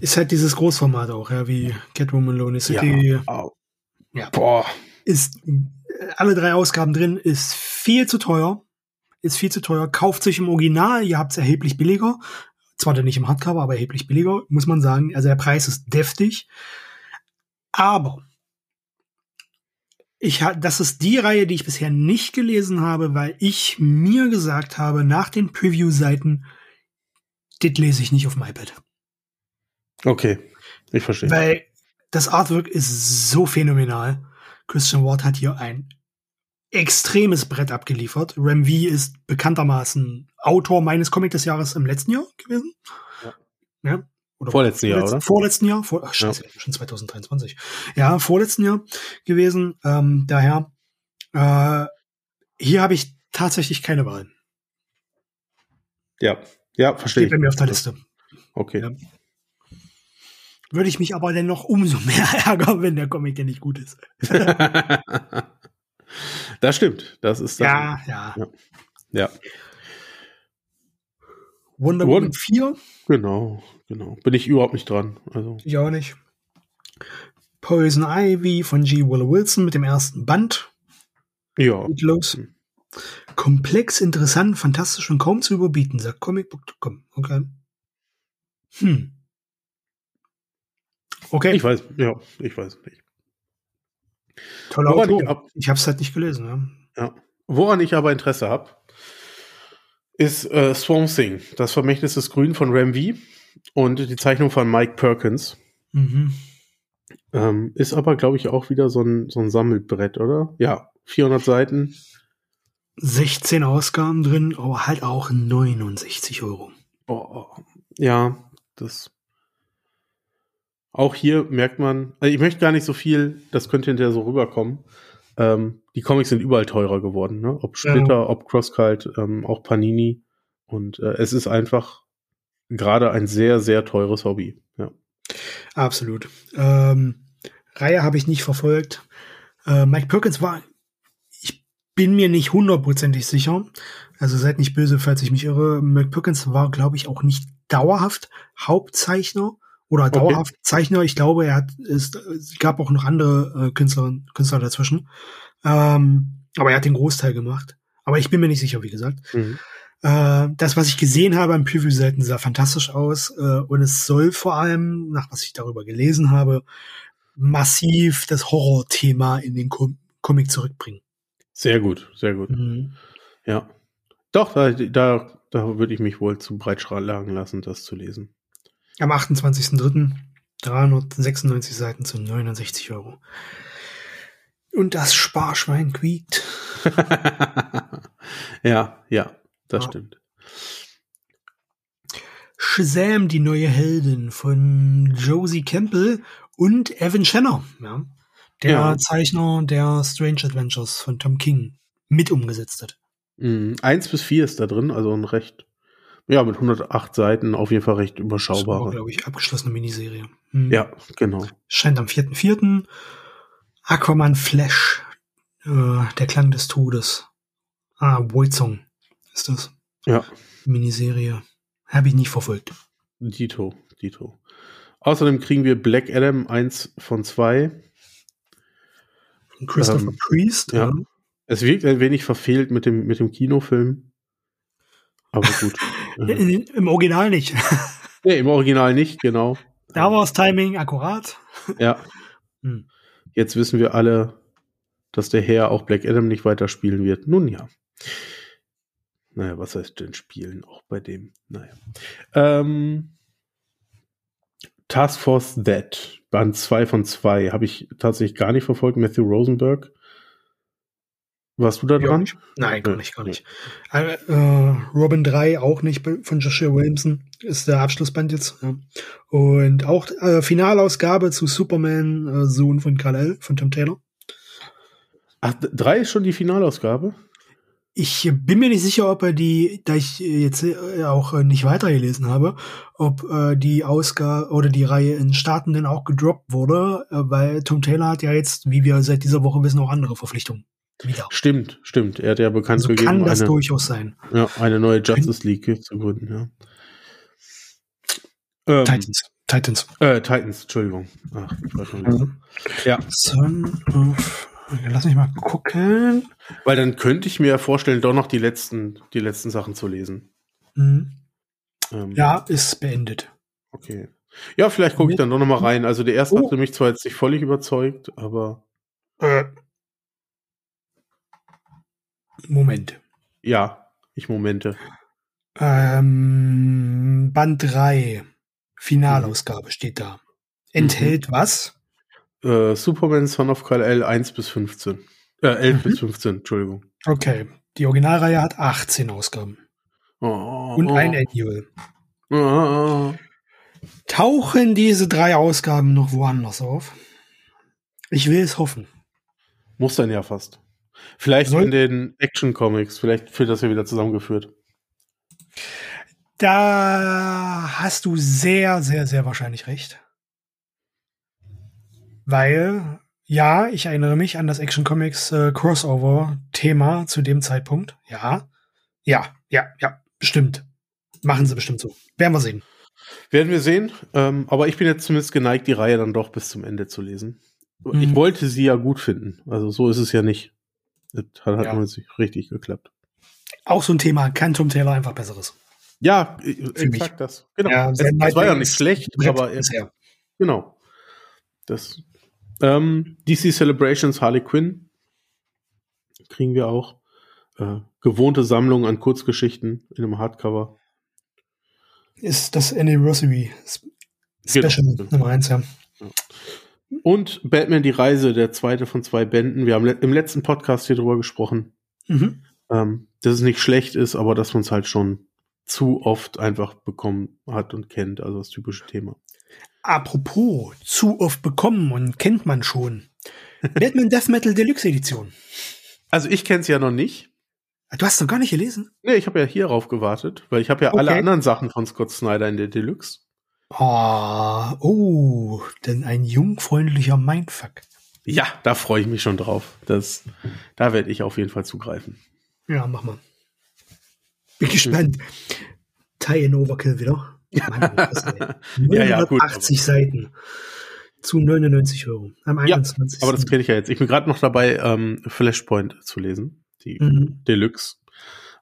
S2: Ist halt dieses Großformat auch, ja, wie Catwoman Lonely City. Ja. Oh. ja. Boah. Ist alle drei Ausgaben drin, ist viel zu teuer. Ist viel zu teuer. Kauft sich im Original, ihr habt es erheblich billiger. Zwar dann nicht im Hardcover, aber erheblich billiger, muss man sagen. Also der Preis ist deftig. Aber ich, das ist die Reihe, die ich bisher nicht gelesen habe, weil ich mir gesagt habe, nach den Preview-Seiten, das lese ich nicht auf dem iPad.
S1: Okay, ich verstehe.
S2: Weil das Artwork ist so phänomenal. Christian Ward hat hier ein extremes Brett abgeliefert. Ram V ist bekanntermaßen Autor meines Comic des Jahres im letzten Jahr gewesen. Ja.
S1: ja. Oder vorletzten Jahr, oder?
S2: Vorletzten Jahr, vor, ach, scheiße, ja. schon 2023. Ja, vorletzten Jahr gewesen. Ähm, daher, äh, hier habe ich tatsächlich keine Wahl.
S1: Ja, ja, verstehe.
S2: Steht bei mir auf der Liste.
S1: Okay. Ja.
S2: Würde ich mich aber dann noch umso mehr ärgern, wenn der Comic ja nicht gut ist.
S1: Das stimmt. Das ist
S2: das. Ja, ja.
S1: Ja. ja.
S2: Wonder Woman 4.
S1: Genau, genau. Bin ich überhaupt nicht dran. Also.
S2: Ich auch nicht. Poison Ivy von G. Willow Wilson mit dem ersten Band.
S1: Ja.
S2: Geht los. Komplex, interessant, fantastisch und kaum zu überbieten, sagt Comicbook.com. Okay. Hm.
S1: Okay. Ich weiß, ja, ich weiß nicht.
S2: Toller Woran Autor. Ich, ab, ich habe es halt nicht gelesen.
S1: Ja. ja. Woran ich aber Interesse habe, ist äh, Swamp Thing, das Vermächtnis des Grün von Ram V und die Zeichnung von Mike Perkins. Mhm. Ähm, ist aber, glaube ich, auch wieder so ein, so ein Sammelbrett, oder? Ja, 400 Seiten.
S2: 16 Ausgaben drin, aber halt auch 69 Euro.
S1: Oh, ja, das auch hier merkt man, also ich möchte gar nicht so viel, das könnte hinterher so rüberkommen, Ähm, die Comics sind überall teurer geworden, ne? Ob Splitter, ja. ob Crosscult, ähm, auch Panini. Und äh, es ist einfach gerade ein sehr, sehr teures Hobby. Ja.
S2: Absolut. Ähm, Reihe habe ich nicht verfolgt. Äh, Mike Perkins war, ich bin mir nicht hundertprozentig sicher. Also seid nicht böse, falls ich mich irre. Mike Perkins war, glaube ich, auch nicht dauerhaft Hauptzeichner oder dauerhaft okay. Zeichner. Ich glaube, er hat, es, es gab auch noch andere äh, Künstler, Künstler dazwischen. Ähm, aber er hat den Großteil gemacht. Aber ich bin mir nicht sicher, wie gesagt. Mhm. Äh, das, was ich gesehen habe am Preview-Seiten, sah fantastisch aus. Äh, und es soll vor allem, nach was ich darüber gelesen habe, massiv das Horror-Thema in den Com Comic zurückbringen.
S1: Sehr gut, sehr gut. Mhm. Ja. Doch, da, da, da würde ich mich wohl zu breitschlagen lassen, das zu lesen.
S2: Am 28.03. 396 Seiten zu 69 Euro. Und das Sparschwein quiekt.
S1: ja, ja, das ja. stimmt.
S2: Shazam, die neue Heldin von Josie Campbell und Evan Shanner, ja, der ja. Zeichner der Strange Adventures von Tom King mit umgesetzt hat.
S1: Mhm. Eins bis vier ist da drin, also ein recht, ja, mit 108 Seiten auf jeden Fall recht überschaubar.
S2: glaube ich, abgeschlossene Miniserie.
S1: Mhm. Ja, genau.
S2: Scheint am 4.4. Aquaman Flash, äh, der Klang des Todes. Ah, Woizong ist das.
S1: Ja.
S2: Miniserie. Habe ich nicht verfolgt.
S1: Dito, Dito. Außerdem kriegen wir Black Adam 1 von 2.
S2: Von Christopher ähm, Priest.
S1: Ja. ja. Es wirkt ein wenig verfehlt mit dem, mit dem Kinofilm. Aber gut.
S2: Im Original nicht.
S1: nee, im Original nicht, genau.
S2: Da war das Timing akkurat.
S1: Ja. Hm. Jetzt wissen wir alle, dass der Herr auch Black Adam nicht weiterspielen wird. Nun ja. Naja, was heißt denn spielen auch bei dem? Naja. Ähm, Task Force Dead, Band 2 von 2, habe ich tatsächlich gar nicht verfolgt. Matthew Rosenberg. Warst du da dran?
S2: Ja, Nein, gar nicht, gar nicht. Äh, äh, Robin 3 auch nicht von Joshua Williamson, ist der Abschlussband jetzt. Ja. Und auch äh, Finalausgabe zu Superman, äh, Sohn von Kal-El, von Tom Taylor.
S1: Ach, 3 ist schon die Finalausgabe?
S2: Ich bin mir nicht sicher, ob er die, da ich jetzt äh, auch äh, nicht weitergelesen habe, ob äh, die Ausgabe oder die Reihe in Staaten denn auch gedroppt wurde, weil Tom Taylor hat ja jetzt, wie wir seit dieser Woche wissen, auch andere Verpflichtungen.
S1: Wieder. Stimmt, stimmt. Er hat ja bekannt
S2: also gegeben, kann das eine, durchaus sein.
S1: Ja, eine neue Justice League zu gründen,
S2: ja. Ähm, Titans. Titans.
S1: Äh, Titans, Entschuldigung. Ach, ich weiß schon. Mhm.
S2: Ja. Son of Lass mich mal gucken.
S1: Weil dann könnte ich mir vorstellen, doch noch die letzten, die letzten Sachen zu lesen.
S2: Mhm. Ähm, ja, ist beendet.
S1: Okay. Ja, vielleicht gucke ich dann doch noch mal rein. Also der erste oh. hatte mich zwar jetzt nicht völlig überzeugt, aber. Äh.
S2: Moment.
S1: Ja, ich Momente.
S2: Ähm, Band 3, Finalausgabe steht da. Enthält mhm. was?
S1: Äh, Superman Son of Kal-El 1 bis 15. Äh, 11 mhm. bis 15, Entschuldigung.
S2: Okay. Die Originalreihe hat 18 Ausgaben. Oh, Und ein Annual. Oh. Tauchen diese drei Ausgaben noch woanders auf? Ich will es hoffen.
S1: Muss dann ja fast. Vielleicht Soll in den Action Comics, vielleicht wird das ja wieder zusammengeführt.
S2: Da hast du sehr, sehr, sehr wahrscheinlich recht. Weil, ja, ich erinnere mich an das Action Comics äh, Crossover-Thema zu dem Zeitpunkt. Ja, ja, ja, ja, bestimmt. Machen sie bestimmt so. Werden wir sehen.
S1: Werden wir sehen. Ähm, aber ich bin jetzt zumindest geneigt, die Reihe dann doch bis zum Ende zu lesen. Mhm. Ich wollte sie ja gut finden. Also so ist es ja nicht. Das hat, ja. sich richtig geklappt.
S2: Auch so ein Thema. Kann Tom Taylor einfach besseres?
S1: Ja, exakt das. Genau. Ja, es, das war ja nicht schlecht, aber er, genau. Das ähm, DC Celebrations Harley Quinn kriegen wir auch. Äh, gewohnte Sammlung an Kurzgeschichten in einem Hardcover.
S2: Ist das Anniversary genau. Special genau. Nummer 1, ja.
S1: Und Batman die Reise, der zweite von zwei Bänden. Wir haben im letzten Podcast hier drüber gesprochen, mhm. ähm, dass es nicht schlecht ist, aber dass man es halt schon zu oft einfach bekommen hat und kennt, also das typische Thema.
S2: Apropos, zu oft bekommen und kennt man schon. Batman Death Metal Deluxe Edition.
S1: Also ich kenne es ja noch nicht.
S2: Du hast doch gar nicht gelesen?
S1: Nee, ich habe ja hierauf gewartet, weil ich habe ja alle
S2: Okay.
S1: anderen Sachen von Scott Snyder in der Deluxe.
S2: Oh, oh, denn ein jungfreundlicher Mindfuck.
S1: Ja, da freue ich mich schon drauf. Das, da werde ich auf jeden Fall zugreifen.
S2: Ja, mach mal. Bin gespannt. Tie in Overkill wieder. Mann, was, ey.
S1: Ja, ja, gut,
S2: 80 Seiten. Zu 99 Euro. Am
S1: Ja,
S2: 21.
S1: Aber das kenne ich ja jetzt. Ich bin gerade noch dabei, ähm, Flashpoint zu lesen. Die
S2: Mhm.
S1: Deluxe.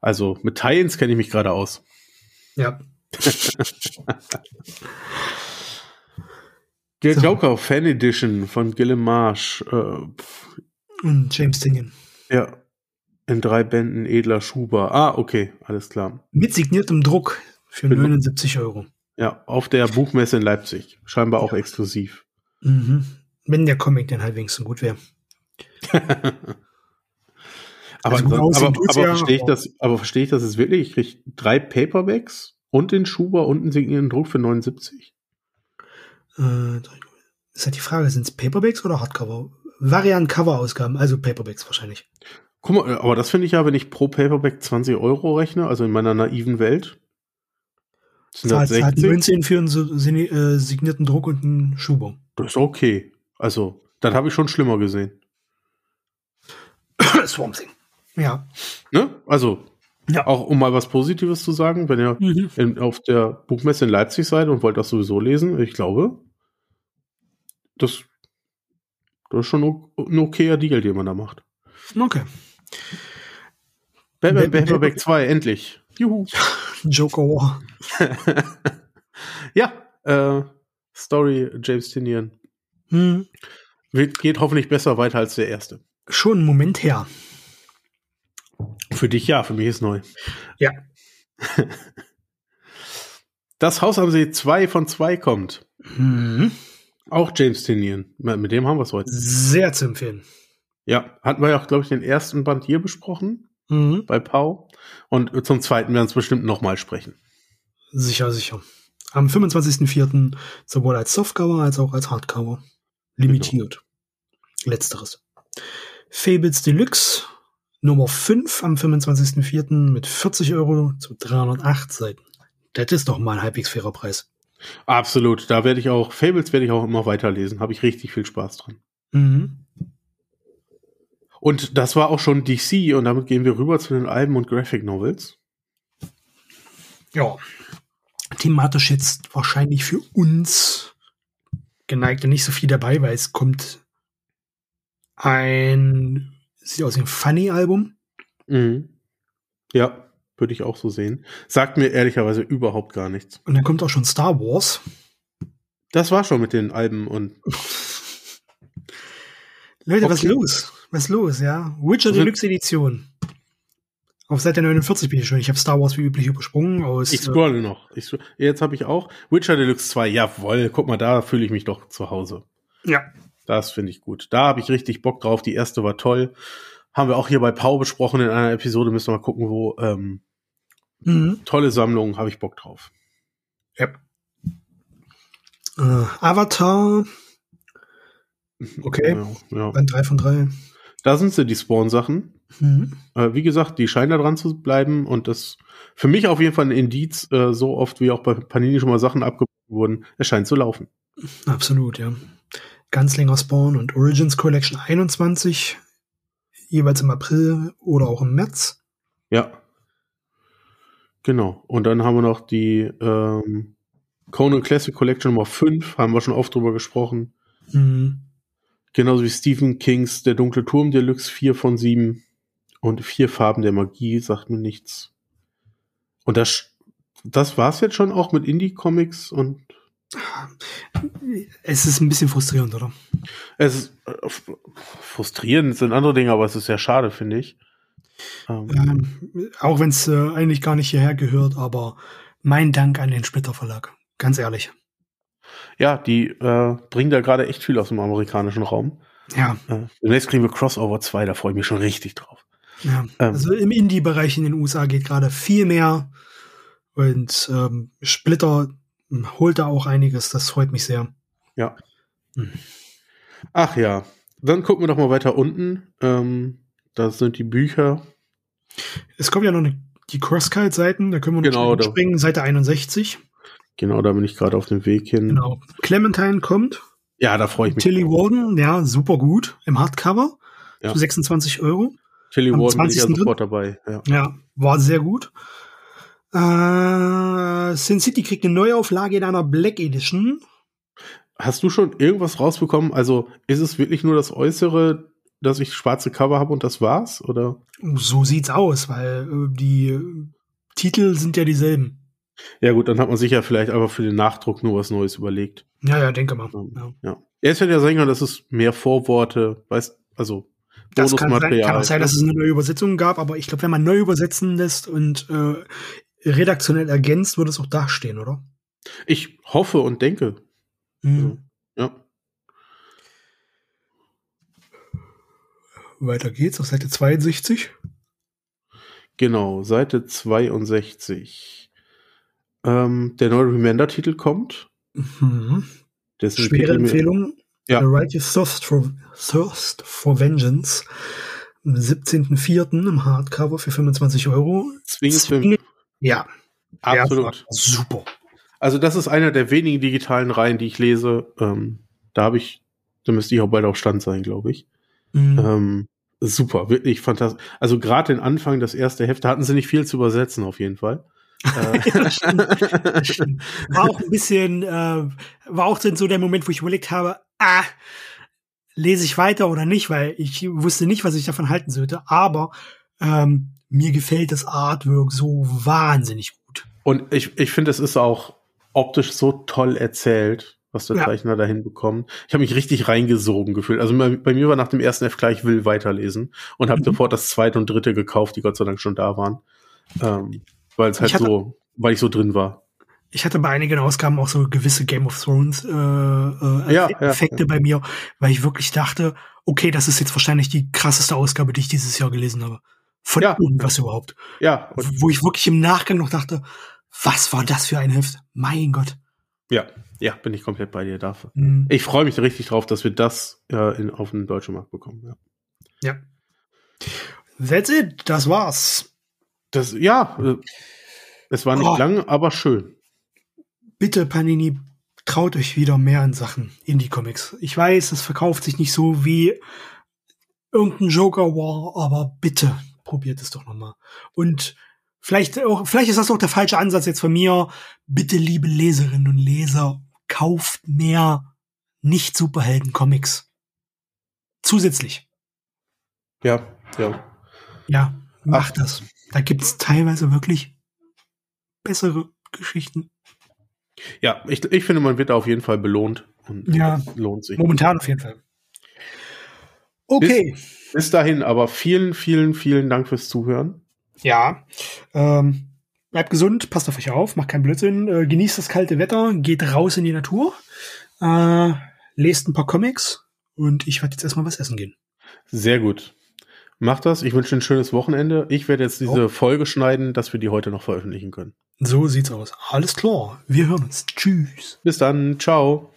S1: Also mit Tie-Ins kenne ich mich gerade aus.
S2: Ja.
S1: Der
S2: So.
S1: Joker Fan Edition von Gilliam Marsh. Äh,
S2: Und James Tinian.
S1: ja. In drei Bänden edler Schuber. Ah, okay, alles klar.
S2: Mit signiertem Druck für
S1: Genau.
S2: 79 Euro.
S1: Ja, auf der Buchmesse in Leipzig. Scheinbar auch exklusiv.
S2: Mhm. Wenn der Comic dann halbwegs so gut wäre.
S1: Aber,
S2: Also
S1: aber, aber, aber
S2: ja,
S1: verstehe ich das, aber verstehe ich das jetzt wirklich? Ich kriege drei Paperbacks und den Schuber und einen signierten Druck für 79?
S2: Äh, ist halt die Frage, sind es Paperbacks oder Hardcover? Variant-Cover-Ausgaben, also Paperbacks wahrscheinlich.
S1: Guck mal, aber das finde ich ja, wenn ich pro Paperback 20 Euro rechne, also in meiner naiven Welt. Sind das
S2: Zahlt, zahlt
S1: 60?
S2: 19 für einen äh, signierten Druck und einen Schuber.
S1: Das ist okay. Also, das habe ich schon schlimmer gesehen.
S2: Swamp Thing. Ja.
S1: Ne? Also,
S2: Ja.
S1: auch um mal was Positives zu sagen, wenn ihr
S2: Mhm.
S1: in, auf der Buchmesse in Leipzig seid und wollt das sowieso lesen, ich glaube, das, das ist schon ein okayer Deal, den man da macht.
S2: Okay.
S1: Batman
S2: Batman-
S1: Paperback 2, endlich. Juhu.
S2: Joker War.
S1: ja, äh, Story James Tinian.
S2: Hm.
S1: Geht hoffentlich besser weiter als der erste.
S2: Schon einen Moment her.
S1: Für dich ja, für mich ist neu.
S2: Ja.
S1: Das Haus am See 2 von 2 kommt.
S2: Mhm.
S1: Auch James Tinian. Mit dem haben wir es heute.
S2: Sehr zu empfehlen.
S1: Ja, hatten wir ja auch, glaube ich, den ersten Band hier besprochen
S2: Mhm.
S1: bei Pau. Und zum zweiten werden wir es bestimmt nochmal sprechen.
S2: Sicher, sicher. Am 25.04. sowohl als Softcover als auch als Hardcover. Limitiert. Letzteres. Fables Deluxe Nummer 5 am 25.04. mit 40 Euro zu 308 Seiten. Das ist doch mal ein halbwegs fairer Preis.
S1: Absolut. Da werde ich auch, Fables werde ich auch immer weiterlesen. Habe ich richtig viel Spaß dran.
S2: Mhm.
S1: Und das war auch schon DC und damit gehen wir rüber zu den Alben und Graphic Novels.
S2: Ja. Thematisch jetzt wahrscheinlich für uns geneigte nicht so viel dabei, weil es kommt ein, sieht aus wie ein Funny-Album.
S1: Mhm. Ja, würde ich auch so sehen. Sagt mir ehrlicherweise überhaupt gar nichts.
S2: Und dann kommt auch schon Star Wars.
S1: Das war schon mit den Alben und
S2: Leute, was
S1: Okay.
S2: los? Was los, ja? Witcher
S1: Also-
S2: Deluxe Edition. Auf Seite 49 bin ich schon. Ich habe Star Wars wie üblich übersprungen aus.
S1: ich scrolle noch. Ich, jetzt habe ich auch Witcher Deluxe 2. Jawohl, guck mal, da fühle ich mich doch zu Hause.
S2: äh, ja.
S1: Das finde ich gut. Da habe ich richtig Bock drauf. Die erste war toll. Haben wir auch hier bei Pau besprochen in einer Episode. Müssen wir mal gucken, wo. Ähm,
S2: Mhm.
S1: tolle Sammlung, habe ich Bock drauf.
S2: ja. Äh, Avatar. Okay.
S1: Ja, ja.
S2: Band 3 von 3.
S1: Da sind sie, die Spawn-Sachen.
S2: Mhm.
S1: Äh, wie gesagt, die scheinen da dran zu bleiben und das für mich auf jeden Fall ein Indiz, äh, so oft wie auch bei Panini schon mal Sachen abgebrochen wurden, es scheint zu laufen.
S2: Absolut, ja. Ganzlinger Spawn und Origins Collection 21. Jeweils im April oder auch im März.
S1: Ja. Genau. Und dann haben wir noch die ähm, Conan Classic Collection Nummer 5, haben wir schon oft drüber gesprochen.
S2: Mhm.
S1: Genauso wie Stephen Kings Der dunkle Turm Deluxe 4 von 7 und vier Farben der Magie, sagt mir nichts. Und das, das war's jetzt schon auch mit Indie-Comics und
S2: Es ist ein bisschen frustrierend, oder?
S1: es ist äh, frustrierend sind andere Dinge, aber es ist sehr schade, finde ich. Ähm,
S2: Ähm, auch wenn es äh, eigentlich gar nicht hierher gehört, aber mein Dank an den Splitter Verlag. Ganz ehrlich.
S1: ja, die äh, bringen da gerade echt viel aus dem amerikanischen Raum.
S2: Ja,
S1: Äh, demnächst kriegen wir Crossover 2, da freue ich mich schon richtig drauf.
S2: ja.
S1: Ähm.
S2: Also im Indie-Bereich in den USA geht gerade viel mehr. Und ähm, Splitter holt da auch einiges. Das freut mich sehr.
S1: Ja.
S2: Hm.
S1: Ach ja. dann gucken wir doch mal weiter unten. Ähm, da sind die Bücher.
S2: Es kommen ja noch eine, die Crosscut-Seiten, da können wir
S1: Genau,
S2: noch
S1: da-
S2: springen, Seite 61.
S1: Genau, da bin ich gerade auf dem Weg hin.
S2: Genau. Clementine kommt.
S1: Ja, da freue ich mich.
S2: Tilly Warden, ja, super gut im Hardcover.
S1: Ja.
S2: Für 26 Euro.
S1: Tilly Warden bin ich ja
S2: 20.
S1: sofort dabei. Ja.
S2: Ja, war sehr gut. Äh, Sin City kriegt eine Neuauflage in einer Black Edition.
S1: Hast du schon irgendwas rausbekommen? Also ist es wirklich nur das Äußere, dass ich schwarze Cover habe und das war's? Oder?
S2: So sieht's aus, weil äh, die äh, Titel sind ja dieselben.
S1: Ja gut, dann hat man sich ja vielleicht einfach für den Nachdruck nur was Neues überlegt.
S2: Ja, ja, denke mal.
S1: Ähm,
S2: Ja.
S1: Ja. Es hätte ja sein können, dass es mehr Vorworte, weißt, also
S2: Das kann, sein, kann auch sein, dass es eine neue Übersetzung gab, aber ich glaube, wenn man neu übersetzen lässt und äh, redaktionell ergänzt, würde es auch dastehen, oder?
S1: Ich hoffe und denke.
S2: Mhm.
S1: Ja.
S2: Weiter geht's auf Seite 62.
S1: Genau, Seite 62. Ähm, der neue Remender-Titel kommt.
S2: Mhm. Schwere Empfehlung.
S1: Ja.
S2: The Righteous Thirst for, Thirst for Vengeance. Am 17.04. im Hardcover für 25 Euro.
S1: Zwingend für,
S2: Zwingend- Ja,
S1: absolut.
S2: super.
S1: Also das ist einer der wenigen digitalen Reihen, die ich lese. Ähm, da habe ich, da müsste ich auch bald auf Stand sein, glaube ich.
S2: Mhm.
S1: Ähm, super, wirklich fantastisch. Also gerade den Anfang, das erste Heft, da hatten sie nicht viel zu übersetzen, auf jeden Fall. Äh,
S2: Das stimmt, das stimmt. War auch ein bisschen, äh, war auch so der Moment, wo ich überlegt habe, ah, lese ich weiter oder nicht, weil ich wusste nicht, was ich davon halten sollte. Aber ähm, mir gefällt das Artwork so wahnsinnig gut.
S1: Und ich, ich finde, es ist auch optisch so toll erzählt, was der
S2: Ja.
S1: Zeichner da hinbekommt. Ich habe mich richtig reingesogen gefühlt. Also bei, bei mir war nach dem ersten Heft klar, ich will weiterlesen und habe
S2: Mhm.
S1: sofort das zweite und dritte gekauft, die Gott sei Dank schon da waren. Ähm, weil es halt
S2: Ich hatte-
S1: so, weil ich so drin war.
S2: Ich hatte bei einigen Ausgaben auch so gewisse Game of Thrones äh, äh,
S1: Ja,
S2: Effekte
S1: ja.
S2: bei mir, weil ich wirklich dachte, okay, das ist jetzt wahrscheinlich die krasseste Ausgabe, die ich dieses Jahr gelesen habe. Von
S1: Ja.
S2: irgendwas überhaupt.
S1: Ja, und
S2: Wo ich wirklich im Nachgang noch dachte, was war das für ein Heft? Mein Gott.
S1: ja, ja, bin ich komplett bei dir dafür.
S2: Mhm.
S1: Ich freue mich richtig drauf, dass wir das äh, in, auf den deutschen Markt bekommen. Ja.
S2: Ja. That's it. Das war's.
S1: Das, ja, äh, es war nicht
S2: Oh.
S1: lang, aber schön.
S2: Bitte, Panini, traut euch wieder mehr in Sachen Indie-Comics. Ich weiß, es verkauft sich nicht so wie irgendein Joker War, aber bitte probiert es doch noch mal. Und vielleicht auch, vielleicht ist das auch der falsche Ansatz jetzt von mir. Bitte, liebe Leserinnen und Leser, kauft mehr Nicht-Superhelden-Comics. Zusätzlich.
S1: Ja, ja.
S2: Ja, macht das. Da gibt's teilweise wirklich bessere Geschichten.
S1: Ja, ich, ich finde, man wird da auf jeden Fall belohnt. Und
S2: Ja.
S1: lohnt sich.
S2: Momentan auf jeden Fall. Okay.
S1: Bis dahin, aber vielen, vielen, vielen Dank fürs Zuhören.
S2: Ja. Ähm, bleibt gesund, passt auf euch auf, macht keinen Blödsinn, äh, genießt das kalte Wetter, geht raus in die Natur, äh, lest ein paar Comics und ich werde jetzt erstmal was essen gehen.
S1: Sehr gut. Macht das. Ich wünsche ein schönes Wochenende. Ich werde jetzt diese
S2: Oh.
S1: Folge schneiden, dass wir die heute noch veröffentlichen können.
S2: So sieht's aus. Alles klar. Wir hören uns. Tschüss.
S1: Bis dann. Ciao.